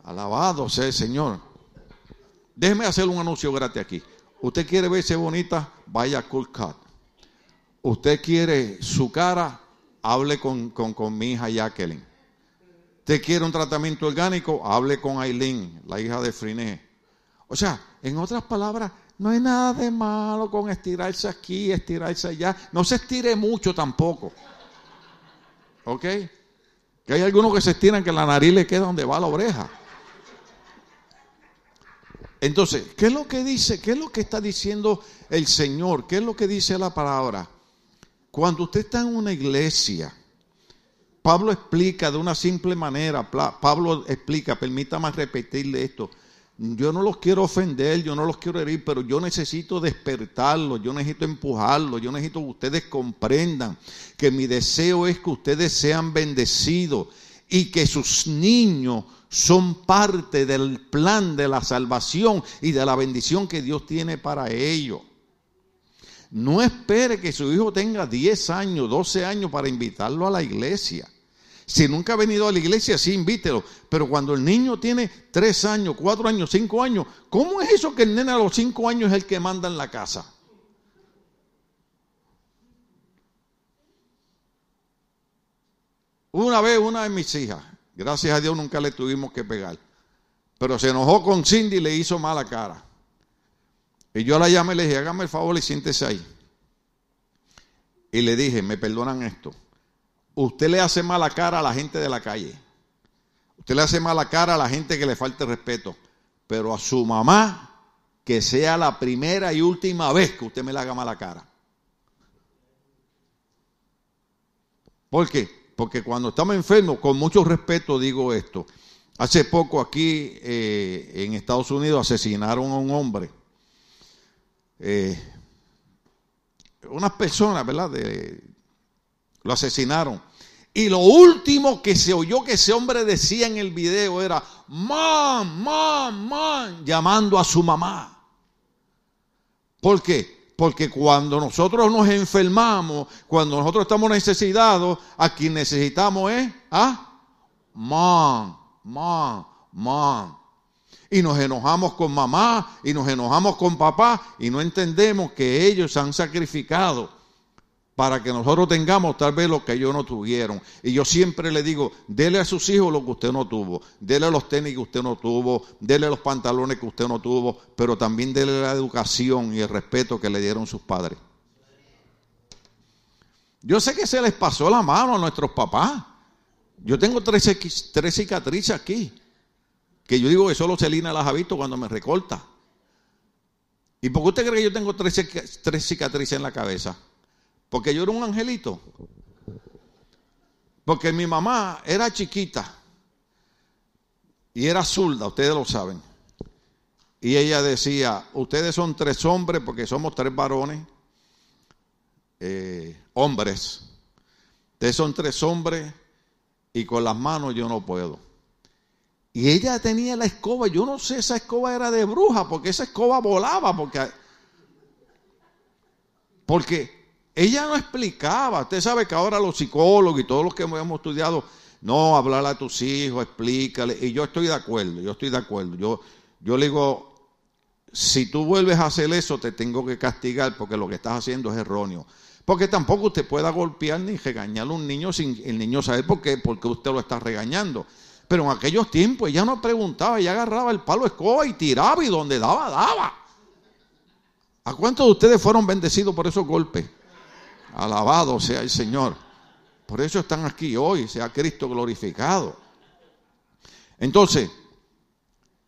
Speaker 1: Alabado sea el Señor. Déjeme hacer un anuncio gratis aquí. Usted quiere verse bonita, vaya a Cool Cut. Usted quiere su cara, hable con, con, mi hija Jacqueline. Usted quiere un tratamiento orgánico, hable con Aileen, la hija de Friné. O sea, en otras palabras, no hay nada de malo con estirarse aquí, estirarse allá. No se estire mucho tampoco. ¿Ok? Que hay algunos que se estiran que la nariz le queda donde va la oreja. Entonces, ¿qué es lo que dice? ¿Qué es lo que está diciendo el Señor? ¿Qué es lo que dice la palabra? Cuando usted está en una iglesia, Pablo explica de una simple manera, Pablo explica, permítame repetirle esto, yo no los quiero ofender, yo no los quiero herir, pero yo necesito despertarlos, yo necesito empujarlos, yo necesito que ustedes comprendan que mi deseo es que ustedes sean bendecidos y que sus niños son parte del plan de la salvación y de la bendición que Dios tiene para ellos. No espere que su hijo tenga 10 años, 12 años para invitarlo a la iglesia. Si nunca ha venido a la iglesia, sí, invítelo. Pero cuando el niño tiene tres años, cuatro años, cinco años, ¿cómo es eso que el nene a los cinco años es el que manda en la casa? Una vez una de mis hijas, gracias a Dios nunca le tuvimos que pegar, pero se enojó con Cindy y le hizo mala cara. Y yo la llamé y le dije, hágame el favor y siéntese ahí. Y le dije, me perdonan esto usted le hace mala cara a la gente de la calle. Usted le hace mala cara a la gente que le falte respeto. Pero a su mamá, que sea la primera y última vez que usted me le haga mala cara. ¿Por qué? Porque cuando estamos enfermos, con mucho respeto digo esto. Hace poco aquí eh, en Estados Unidos asesinaron a un hombre. Eh, unas personas, ¿verdad? De, lo asesinaron. Y lo último que se oyó que ese hombre decía en el video era, mam, mam, mam, llamando a su mamá. ¿Por qué? Porque cuando nosotros nos enfermamos, cuando nosotros estamos necesitados, a quien necesitamos es a mam, mam, mam. Y nos enojamos con mamá y nos enojamos con papá y no entendemos que ellos han sacrificado para que nosotros tengamos tal vez lo que ellos no tuvieron. Y yo siempre le digo, dele a sus hijos lo que usted no tuvo, dele los tenis que usted no tuvo, dele los pantalones que usted no tuvo, pero también dele la educación y el respeto que le dieron sus padres. Yo sé que se les pasó la mano a nuestros papás. Yo tengo tres, tres cicatrices aquí, que yo digo que solo Celina las ha visto cuando me recorta. ¿Y por qué usted cree que yo tengo tres, tres cicatrices en la cabeza? Porque yo era un angelito. Porque mi mamá era chiquita y era zurda, ustedes lo saben. Y ella decía, ustedes son tres hombres porque somos tres varones, eh, hombres. Ustedes son tres hombres y con las manos yo no puedo. Y ella tenía la escoba, yo no sé, esa escoba era de bruja, porque esa escoba volaba, porque, porque ella no explicaba. Usted sabe que ahora los psicólogos y todos los que hemos estudiado, no, hablar a tus hijos, explícale. Y yo estoy de acuerdo, yo estoy de acuerdo. Yo, yo le digo, si tú vuelves a hacer eso, te tengo que castigar porque lo que estás haciendo es erróneo. Porque tampoco usted pueda golpear ni regañar a un niño sin el niño saber por qué, porque usted lo está regañando. Pero en aquellos tiempos ella no preguntaba, ella agarraba el palo escoba y tiraba y donde daba, daba. ¿A cuántos de ustedes fueron bendecidos por esos golpes? Alabado sea el Señor. Por eso están aquí hoy, sea Cristo glorificado. Entonces,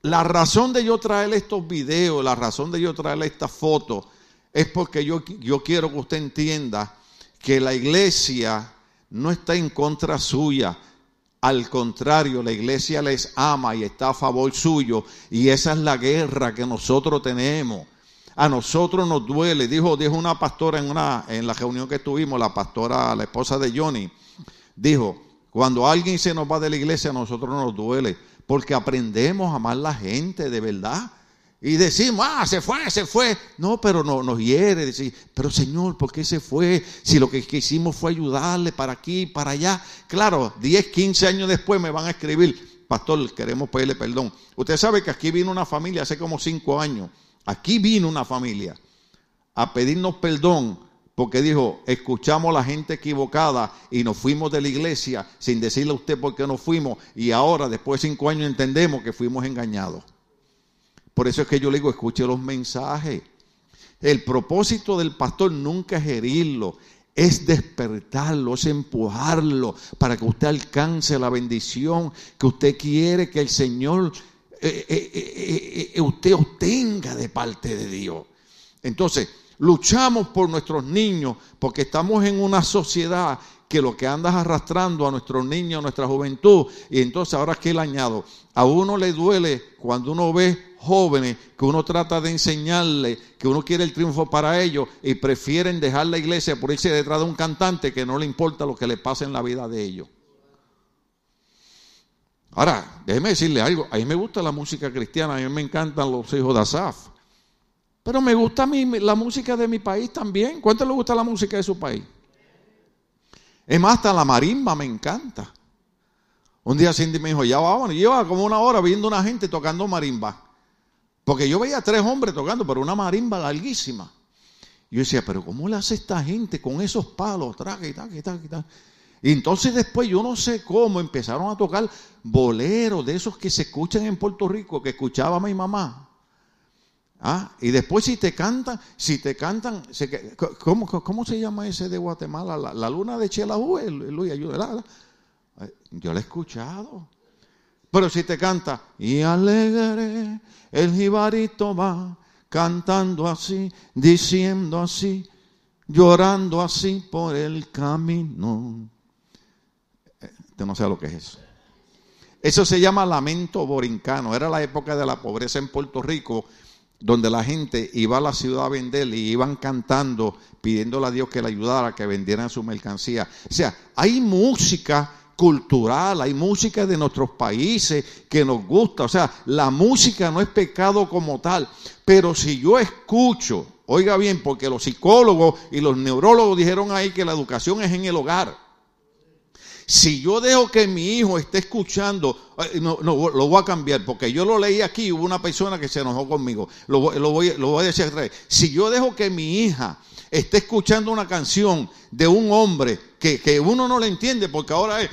Speaker 1: la razón de yo traer estos videos, la razón de yo traer estas fotos, es porque yo, yo quiero que usted entienda que la iglesia no está en contra suya. Al contrario, la iglesia les ama y está a favor suyo. Y esa es la guerra que nosotros tenemos a nosotros nos duele. Dijo, dijo una pastora en, una, en la reunión que tuvimos, la pastora, la esposa de Johnny, dijo, cuando alguien se nos va de la iglesia, a nosotros nos duele, porque aprendemos a amar la gente de verdad. Y decimos, ah, se fue, se fue. No, pero no, nos hiere. Decir, pero Señor, ¿por qué se fue? Si lo que hicimos fue ayudarle para aquí, para allá. Claro, 10, 15 años después me van a escribir, pastor, queremos pedirle perdón. Usted sabe que aquí vino una familia hace como 5 años Aquí vino una familia a pedirnos perdón porque dijo, escuchamos a la gente equivocada y nos fuimos de la iglesia sin decirle a usted por qué nos fuimos y ahora, después de cinco años, entendemos que fuimos engañados. Por eso es que yo le digo, escuche los mensajes. El propósito del pastor nunca es herirlo, es despertarlo, es empujarlo para que usted alcance la bendición que usted quiere que el Señor eh, eh, eh, usted obtenga de parte de Dios. Entonces, luchamos por nuestros niños porque estamos en una sociedad que lo que andas arrastrando a nuestros niños, a nuestra juventud. Y entonces ahora que le añado, a uno le duele cuando uno ve jóvenes que uno trata de enseñarle, que uno quiere el triunfo para ellos y prefieren dejar la iglesia por irse detrás de un cantante que no le importa lo que le pase en la vida de ellos. Ahora, déjeme decirle algo, a mí me gusta la música cristiana, a mí me encantan los hijos de Asaf, pero me gusta la música de mi país también. ¿Cuánto le gusta la música de su país? Es más, hasta la marimba me encanta. Un día Cindy me dijo, ya vamos, y lleva como una hora viendo una gente tocando marimba. Porque yo veía tres hombres tocando, pero una marimba larguísima. Yo decía, pero ¿cómo le hace esta gente con esos palos? Y tal, y tal, y entonces después yo no sé cómo empezaron a tocar boleros de esos que se escuchan en Puerto Rico, que escuchaba mi mamá. Ah, y después si te cantan, si te cantan, ¿cómo, se llama ese de Guatemala? La, luna de Chelajú, Luis, ayuda. Yo lo he escuchado. Pero si te canta, y alegre el jibarito va, cantando así, diciendo así, llorando así por el camino. Usted no sabe lo que es eso. Eso se llama lamento borincano. Era la época de la pobreza en Puerto Rico, donde la gente iba a la ciudad a vender y iban cantando, pidiéndole a Dios que le ayudara, que vendieran su mercancía. O sea, hay música cultural, hay música de nuestros países que nos gusta. O sea, la música no es pecado como tal. Pero si yo escucho, oiga bien, porque los psicólogos y los neurólogos dijeron ahí que la educación es en el hogar. Si yo dejo que mi hijo esté escuchando, eh, no, lo voy a cambiar, porque yo lo leí aquí, hubo una persona que se enojó conmigo. Lo, voy, a decir otra vez. Si yo dejo que mi hija esté escuchando una canción de un hombre que, que uno no le entiende, porque ahora es...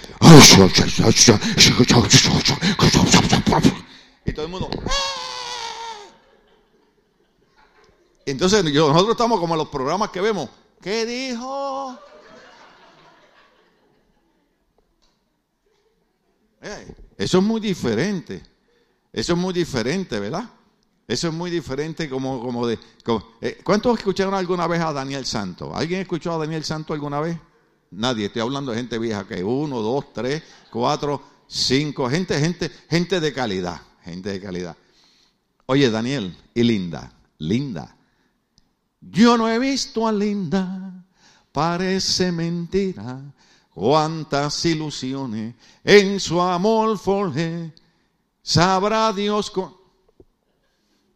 Speaker 1: Y todo el mundo... Entonces nosotros estamos como en los programas que vemos. ¿Qué dijo? Eh, eso es muy diferente. Eso es muy diferente, ¿verdad? Eso es muy diferente como, como de... Eh, ¿Cuántos escucharon alguna vez a Daniel Santo? ¿Alguien escuchó a Daniel Santo alguna vez? Nadie. Estoy hablando de gente vieja que uno, dos, tres, cuatro, cinco. Gente, gente, gente de calidad. Gente de calidad. Oye, Daniel y Linda. Linda. Yo no he visto a Linda. Parece mentira cuántas ilusiones en su amor forjé. Sabrá Dios con...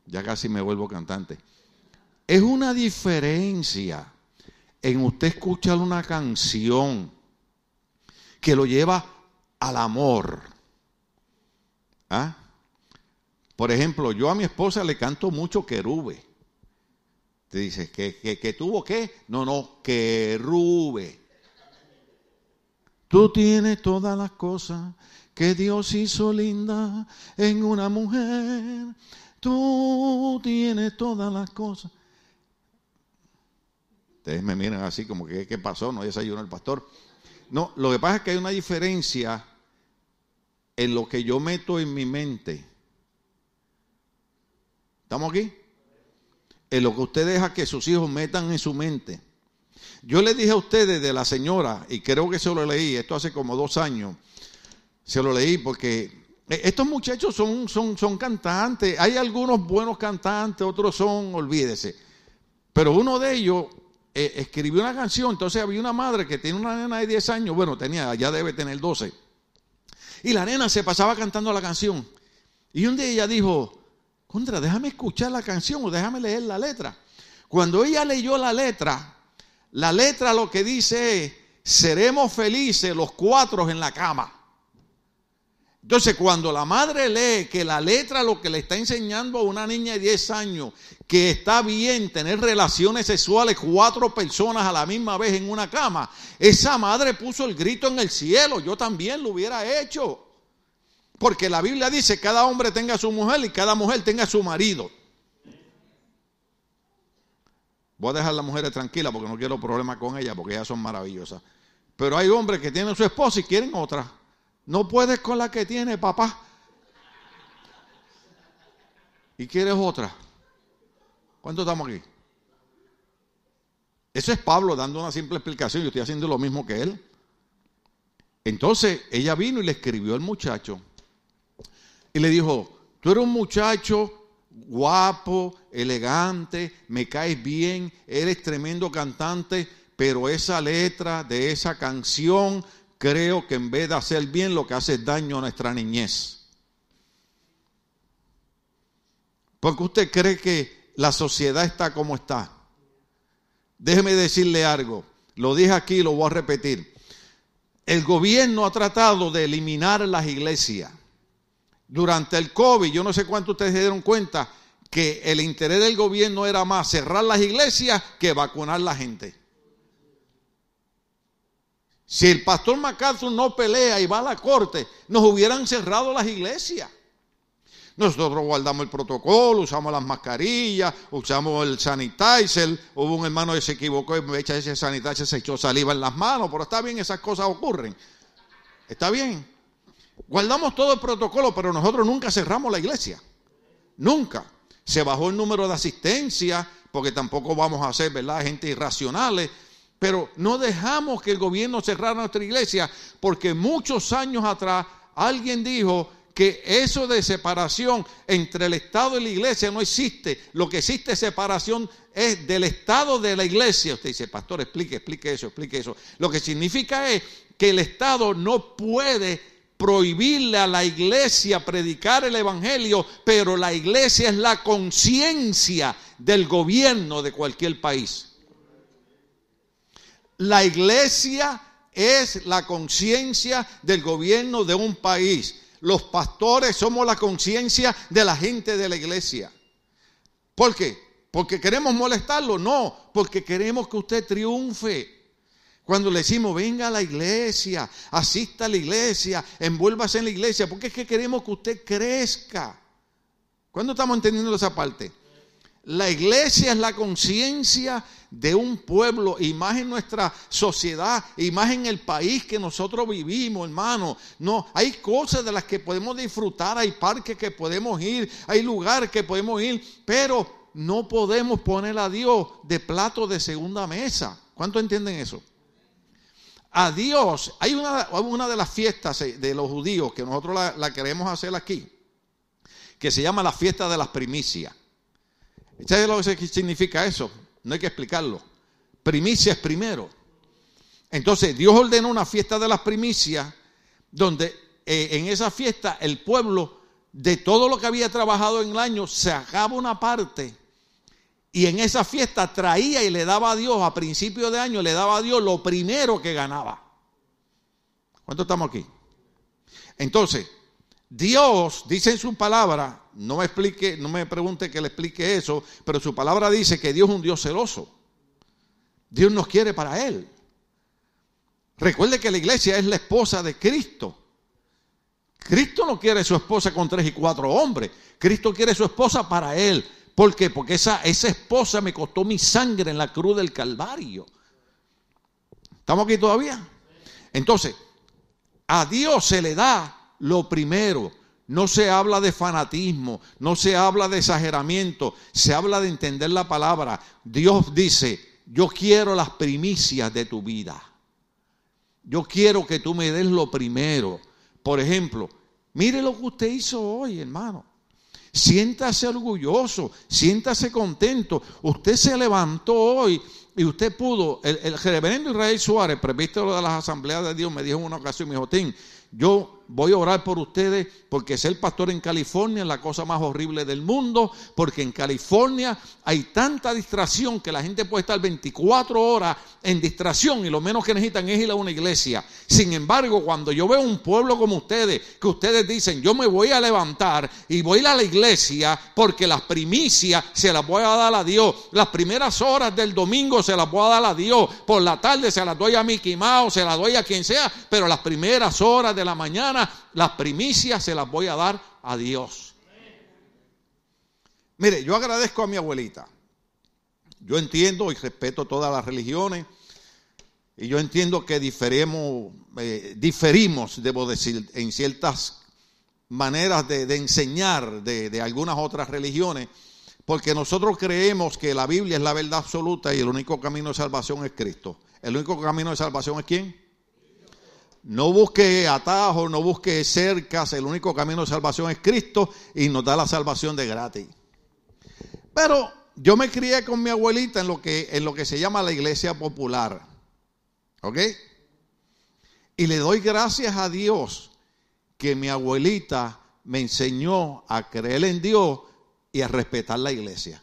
Speaker 1: Ya casi me vuelvo cantante. Es una diferencia en usted escuchar una canción que lo lleva al amor. ¿Ah? Por ejemplo, yo a mi esposa le canto mucho querube. Te dice, ¿que, que, tuvo qué? No, no, querube. Tú tienes todas las cosas que Dios hizo linda en una mujer. Tú tienes todas las cosas. Ustedes me miran así como que, ¿qué pasó? No desayunó el pastor. No, lo que pasa es que hay una diferencia en lo que yo meto en mi mente. ¿Estamos aquí? En lo que usted deja que sus hijos metan en su mente. Yo le dije a ustedes de la señora, y creo que se lo leí, esto hace como dos años, se lo leí porque estos muchachos son, son, son cantantes, hay algunos buenos cantantes, otros son, olvídese, pero uno de ellos eh, escribió una canción, entonces había una madre que tiene una nena de 10 años, bueno, tenía, ya debe tener 12, y la nena se pasaba cantando la canción, y un día ella dijo, contra, déjame escuchar la canción o déjame leer la letra. Cuando ella leyó la letra, la letra lo que dice es, seremos felices los cuatro en la cama. Entonces, cuando la madre lee que la letra lo que le está enseñando a una niña de 10 años, que está bien tener relaciones sexuales cuatro personas a la misma vez en una cama, esa madre puso el grito en el cielo, yo también lo hubiera hecho. Porque la Biblia dice, cada hombre tenga su mujer y cada mujer tenga su marido. Voy a dejar a las mujeres tranquilas porque no quiero problemas con ellas, porque ellas son maravillosas. Pero hay hombres que tienen su esposa y quieren otra. No puedes con la que tiene papá. Y quieres otra. ¿Cuánto estamos aquí? Eso es Pablo dando una simple explicación. Yo estoy haciendo lo mismo que él. Entonces ella vino y le escribió al muchacho y le dijo, tú eres un muchacho guapo, elegante, me caes bien, eres tremendo cantante, pero esa letra de esa canción creo que en vez de hacer bien lo que hace es daño a nuestra niñez. Porque usted cree que la sociedad está como está. Déjeme decirle algo, lo dije aquí y lo voy a repetir. El gobierno ha tratado de eliminar las iglesias durante el COVID, yo no sé cuánto ustedes se dieron cuenta que el interés del gobierno era más cerrar las iglesias que vacunar la gente. Si el pastor MacArthur no pelea y va a la corte, nos hubieran cerrado las iglesias. Nosotros guardamos el protocolo, usamos las mascarillas, usamos el sanitizer. Hubo un hermano que se equivocó y me echa ese sanitizer, se echó saliva en las manos, pero está bien, esas cosas ocurren. Está bien. Guardamos todo el protocolo, pero nosotros nunca cerramos la iglesia. Nunca. Se bajó el número de asistencia, porque tampoco vamos a ser, ¿verdad?, gente irracionales. Pero no dejamos que el gobierno cerrara nuestra iglesia, porque muchos años atrás alguien dijo que eso de separación entre el Estado y la iglesia no existe. Lo que existe separación es del Estado de la iglesia. Usted dice, pastor, explique, explique eso, explique eso. Lo que significa es que el Estado no puede prohibirle a la iglesia predicar el Evangelio, pero la iglesia es la conciencia del gobierno de cualquier país. La iglesia es la conciencia del gobierno de un país. Los pastores somos la conciencia de la gente de la iglesia. ¿Por qué? ¿Porque queremos molestarlo? No, porque queremos que usted triunfe. Cuando le decimos, venga a la iglesia, asista a la iglesia, envuélvase en la iglesia, porque es que queremos que usted crezca. ¿Cuándo estamos entendiendo esa parte? La iglesia es la conciencia de un pueblo, imagen nuestra sociedad, imagen el país que nosotros vivimos, hermano. No, hay cosas de las que podemos disfrutar, hay parques que podemos ir, hay lugares que podemos ir, pero no podemos poner a Dios de plato de segunda mesa. ¿Cuánto entienden eso? A Dios. Hay una, una de las fiestas eh, de los judíos que nosotros la, queremos hacer aquí, que se llama la fiesta de las primicias. ¿Sabes lo que significa eso? No hay que explicarlo. Primicias primero. Entonces Dios ordenó una fiesta de las primicias donde eh, en esa fiesta el pueblo de todo lo que había trabajado en el año sacaba una parte y en esa fiesta traía y le daba a Dios a principio de año, le daba a Dios lo primero que ganaba. ¿Cuánto estamos aquí? Entonces, Dios dice en su palabra, no me explique, no me pregunte que le explique eso, pero su palabra dice que Dios es un Dios celoso. Dios nos quiere para Él. Recuerde que la iglesia es la esposa de Cristo. Cristo no quiere su esposa con tres y cuatro hombres. Cristo quiere su esposa para Él. ¿Por qué? Porque esa, esa esposa me costó mi sangre en la cruz del Calvario. ¿Estamos aquí todavía? Entonces, a Dios se le da lo primero. No se habla de fanatismo, no se habla de exageramiento, se habla de entender la palabra. Dios dice, yo quiero las primicias de tu vida. Yo quiero que tú me des lo primero. Por ejemplo, mire lo que usted hizo hoy, hermano. Siéntase orgulloso, siéntase contento. Usted se levantó hoy y usted pudo. El, el reverendo Israel Suárez, presbítero de las asambleas de Dios, me dijo en una ocasión, mi Jotín, yo voy a orar por ustedes porque ser pastor en California es la cosa más horrible del mundo, porque en California hay tanta distracción que la gente puede estar 24 horas en distracción y lo menos que necesitan es ir a una iglesia. Sin embargo, cuando yo veo un pueblo como ustedes, que ustedes dicen, yo me voy a levantar y voy a ir a la iglesia porque las primicias se las voy a dar a Dios, las primeras horas del domingo se las voy a dar a Dios, por la tarde se las doy a Mickey Mouse, se las doy a quien sea, pero las primeras horas de la mañana las primicias se las voy a dar a Dios. Mire, yo agradezco a mi abuelita. Yo entiendo y respeto todas las religiones. Y yo entiendo que diferimos, eh, diferimos, debo decir, en ciertas maneras de, enseñar de, de algunas otras religiones, porque nosotros creemos que la Biblia es la verdad absoluta y el único camino de salvación es Cristo. ¿El único camino de salvación es quién? No busque atajos, no busque cercas, el único camino de salvación es Cristo y nos da la salvación de gratis. Pero yo me crié con mi abuelita en lo que, en lo que se llama la iglesia popular. ¿Ok? Y le doy gracias a Dios que mi abuelita me enseñó a creer en Dios y a respetar la iglesia.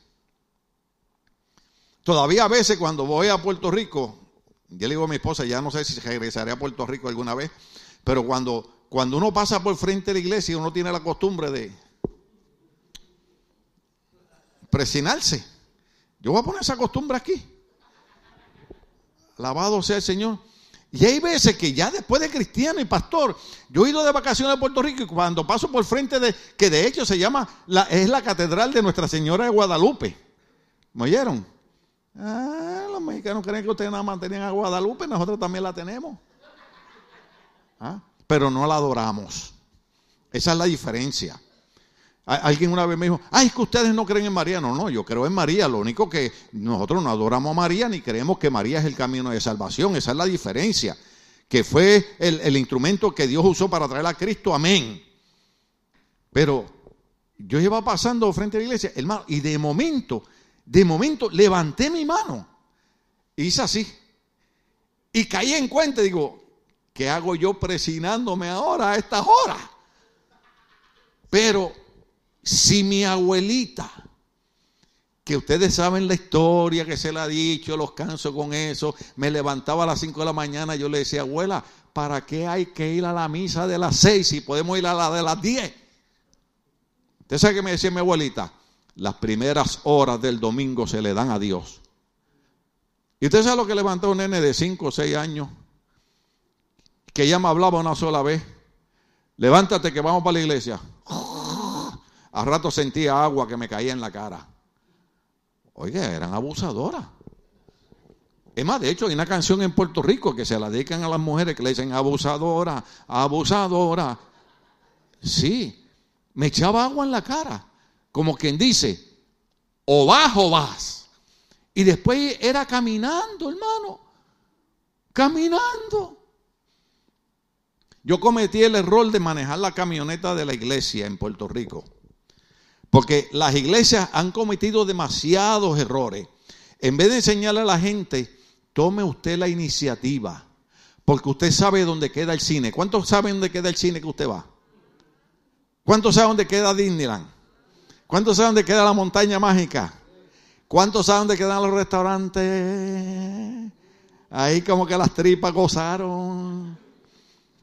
Speaker 1: Todavía a veces cuando voy a Puerto Rico, yo le digo a mi esposa, ya no sé si regresaré a Puerto Rico alguna vez, pero cuando, cuando uno pasa por frente de la iglesia, uno tiene la costumbre de presionarse. Yo voy a poner esa costumbre aquí. Alabado sea el Señor. Y hay veces que ya después de cristiano y pastor, yo he ido de vacaciones a Puerto Rico y cuando paso por frente de, que de hecho se llama, la, es la catedral de Nuestra Señora de Guadalupe. ¿Me oyeron? Ah, los mexicanos creen que ustedes nada más tenían a Guadalupe, nosotros también la tenemos. ¿Ah? Pero no la adoramos. Esa es la diferencia. Alguien una vez me dijo, ay, es que ustedes no creen en María. No, no, yo creo en María. Lo único que nosotros no adoramos a María ni creemos que María es el camino de salvación. Esa es la diferencia. Que fue el, el instrumento que Dios usó para traer a Cristo. Amén. Pero yo iba pasando frente a la iglesia, hermano, y de momento de momento levanté mi mano. Hice así. Y caí en cuenta y digo, ¿qué hago yo presinándome ahora a estas horas? Pero si mi abuelita, que ustedes saben la historia que se la ha dicho, los canso con eso, me levantaba a las 5 de la mañana, yo le decía, abuela, ¿para qué hay que ir a la misa de las 6 si podemos ir a la de las 10? ¿Usted sabe qué me decía mi abuelita? Las primeras horas del domingo se le dan a Dios. ¿Y usted sabe lo que levantó un nene de 5 o 6 años? Que ya me hablaba una sola vez. Levántate que vamos para la iglesia. A rato sentía agua que me caía en la cara. Oiga, eran abusadoras. Es más, de hecho, hay una canción en Puerto Rico que se la dedican a las mujeres que le dicen abusadora, abusadora. Sí, me echaba agua en la cara como quien dice, o vas o vas. Y después era caminando, hermano, caminando. Yo cometí el error de manejar la camioneta de la iglesia en Puerto Rico. Porque las iglesias han cometido demasiados errores. En vez de enseñarle a la gente, tome usted la iniciativa. Porque usted sabe dónde queda el cine. ¿Cuántos saben dónde queda el cine que usted va? ¿Cuántos saben dónde queda Disneyland? ¿Cuántos saben dónde queda la montaña mágica? ¿Cuántos saben dónde quedan los restaurantes? Ahí como que las tripas gozaron.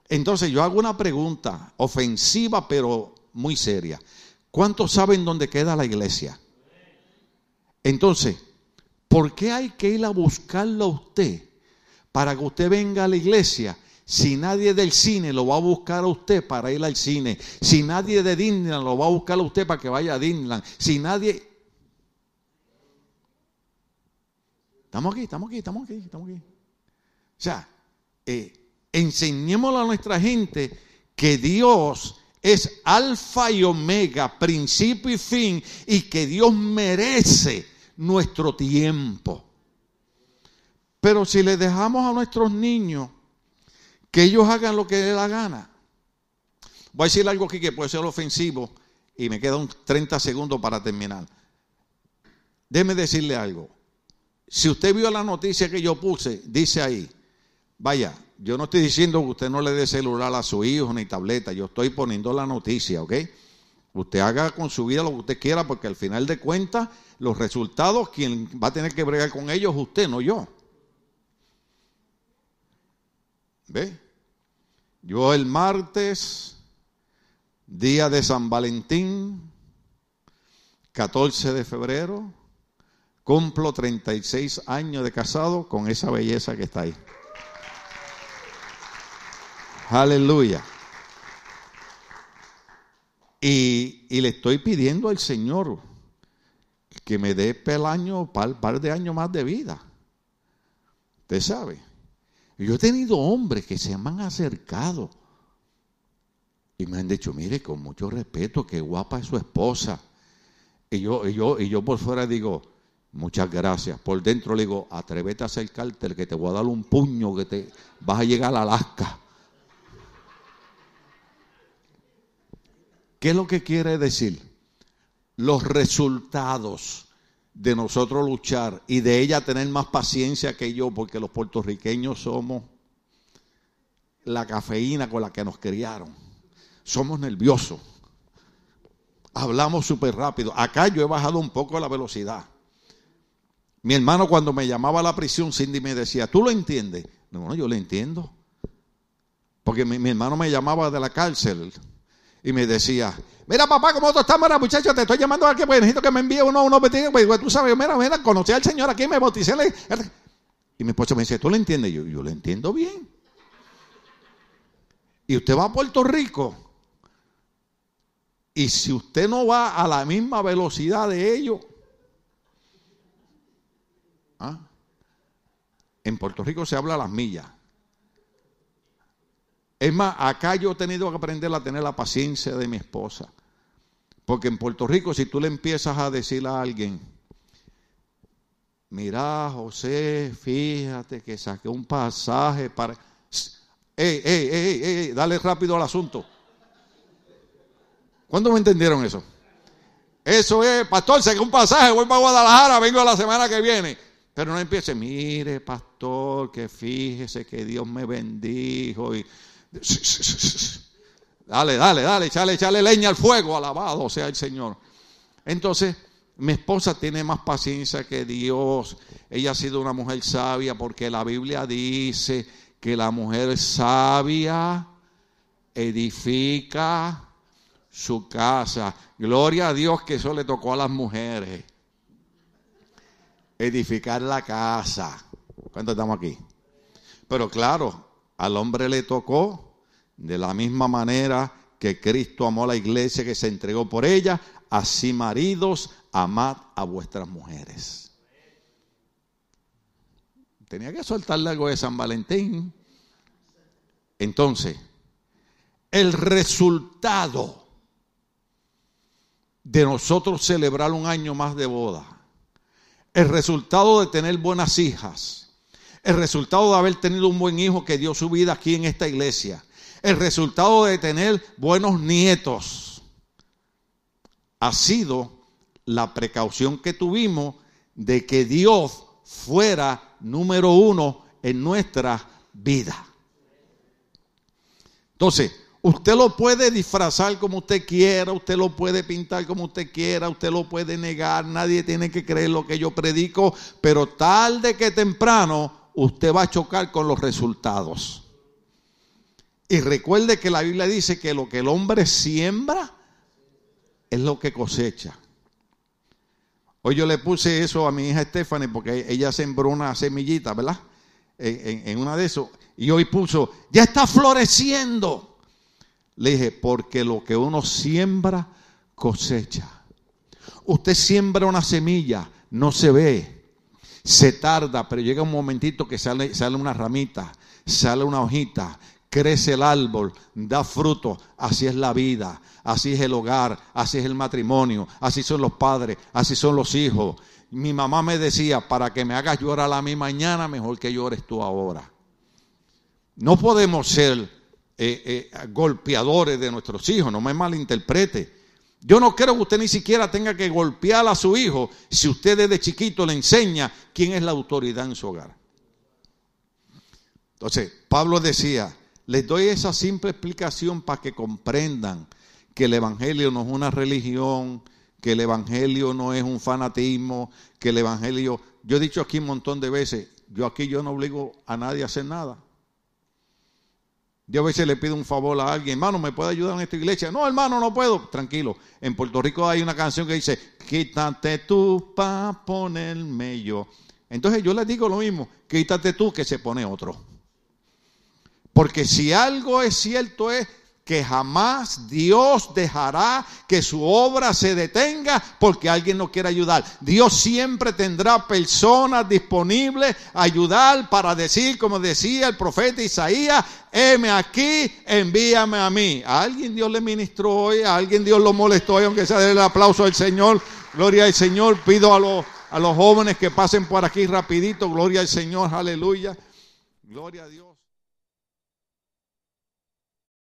Speaker 1: Entonces yo hago una pregunta ofensiva pero muy seria. ¿Cuántos saben dónde queda la iglesia? Entonces, ¿por qué hay que ir a buscarlo a usted para que usted venga a la iglesia? Si nadie del cine lo va a buscar a usted para ir al cine, si nadie de Disneyland lo va a buscar a usted para que vaya a Disneyland, si nadie... Estamos aquí, estamos aquí, estamos aquí, estamos aquí. O sea, eh, enseñémosle a nuestra gente que Dios es alfa y omega, principio y fin, y que Dios merece nuestro tiempo. Pero si le dejamos a nuestros niños que ellos hagan lo que dé la gana, voy a decir algo aquí que puede ser ofensivo y me quedan 30 segundos para terminar. Déjeme decirle algo. Si usted vio la noticia que yo puse, dice ahí, vaya, yo no estoy diciendo que usted no le dé celular a su hijo ni tableta, yo estoy poniendo la noticia, ¿ok? Usted haga con su vida lo que usted quiera, porque al final de cuentas, los resultados, quien va a tener que bregar con ellos usted, no yo. ¿Ve? Yo el martes, día de San Valentín, 14 de febrero, cumplo 36 años de casado con esa belleza que está ahí. Aleluya. Y, y, le estoy pidiendo al Señor que me dé pel año, par, par de años más de vida. Usted sabe. Yo he tenido hombres que se me han acercado y me han dicho, mire, con mucho respeto, qué guapa es su esposa. Y yo, y yo, y yo por fuera digo, muchas gracias. Por dentro le digo, atrévete a acercarte, que te voy a dar un puño, que te vas a llegar a Alaska. ¿Qué es lo que quiere decir? Los resultados de nosotros luchar y de ella tener más paciencia que yo, porque los puertorriqueños somos la cafeína con la que nos criaron. Somos nerviosos. Hablamos súper rápido. Acá yo he bajado un poco la velocidad. Mi hermano cuando me llamaba a la prisión, Cindy me decía, ¿tú lo entiendes? No, yo lo entiendo. Porque mi, mi hermano me llamaba de la cárcel y me decía, mira papá, ¿cómo tú estás? Mira muchacho, te estoy llamando aquí, pues necesito que me envíe uno, uno, pues, pues, tú sabes, mira, mira, conocí al Señor aquí, me bauticé. Y mi esposo me dice, ¿tú lo entiendes? Yo, yo lo entiendo bien. Y usted va a Puerto Rico. Y si usted no va a la misma velocidad de ellos, ¿ah? en Puerto Rico se habla a las millas. Es más, acá yo he tenido que aprender a tener la paciencia de mi esposa. Porque en Puerto Rico, si tú le empiezas a decir a alguien, mira, José, fíjate que saqué un pasaje para... Ey, ey, ey, ey, dale rápido al asunto. ¿Cuándo me entendieron eso? Eso es, pastor, saqué un pasaje, voy para Guadalajara, vengo la semana que viene. Pero no empiece, mire, pastor, que fíjese que Dios me bendijo y Dale, dale, dale, échale, échale leña al fuego, alabado sea el Señor. Entonces, mi esposa tiene más paciencia que Dios. Ella ha sido una mujer sabia porque la Biblia dice que la mujer sabia edifica su casa. Gloria a Dios que eso le tocó a las mujeres. Edificar la casa. ¿Cuántos estamos aquí? Pero claro, al hombre le tocó de la misma manera que Cristo amó a la iglesia que se entregó por ella, así maridos, amad a vuestras mujeres. Tenía que soltarle algo de San Valentín. Entonces, el resultado de nosotros celebrar un año más de boda, el resultado de tener buenas hijas, el resultado de haber tenido un buen hijo que dio su vida aquí en esta iglesia. El resultado de tener buenos nietos. Ha sido la precaución que tuvimos de que Dios fuera número uno en nuestra vida. Entonces, usted lo puede disfrazar como usted quiera, usted lo puede pintar como usted quiera, usted lo puede negar, nadie tiene que creer lo que yo predico, pero tarde que temprano usted va a chocar con los resultados. Y recuerde que la Biblia dice que lo que el hombre siembra es lo que cosecha. Hoy yo le puse eso a mi hija Stephanie porque ella sembró una semillita, ¿verdad? En, una de esos y hoy puso, ya está floreciendo. Le dije, porque lo que uno siembra, cosecha. Usted siembra una semilla, no se ve, se tarda, pero llega un momentito que sale, sale una ramita, sale una hojita, crece el árbol, da fruto. Así es la vida, así es el hogar, así es el matrimonio, así son los padres, así son los hijos. Mi mamá me decía, para que me hagas llorar a mí mañana, mejor que llores tú ahora. No podemos ser eh, eh, golpeadores de nuestros hijos, no me malinterprete. Yo no creo que usted ni siquiera tenga que golpear a su hijo si usted desde chiquito le enseña quién es la autoridad en su hogar. Entonces, Pablo decía, les doy esa simple explicación para que comprendan que el Evangelio no es una religión, que el Evangelio no es un fanatismo, que el Evangelio, yo he dicho aquí un montón de veces, yo aquí yo no obligo a nadie a hacer nada. Yo a veces le pido un favor a alguien, hermano, ¿me puede ayudar en esta iglesia? No, hermano, no puedo. Tranquilo. En Puerto Rico hay una canción que dice, quítate tú para ponerme yo. Entonces yo les digo lo mismo, quítate tú que se pone otro. Porque si algo es cierto es que jamás Dios dejará que su obra se detenga porque alguien no quiere ayudar. Dios siempre tendrá personas disponibles a ayudar para decir, como decía el profeta Isaías, heme aquí, envíame a mí. A alguien Dios le ministró hoy, a alguien Dios lo molestó hoy, aunque sea el aplauso al Señor. Gloria al Señor. Pido a los, a los jóvenes que pasen por aquí rapidito. Gloria al Señor, aleluya. Gloria a Dios.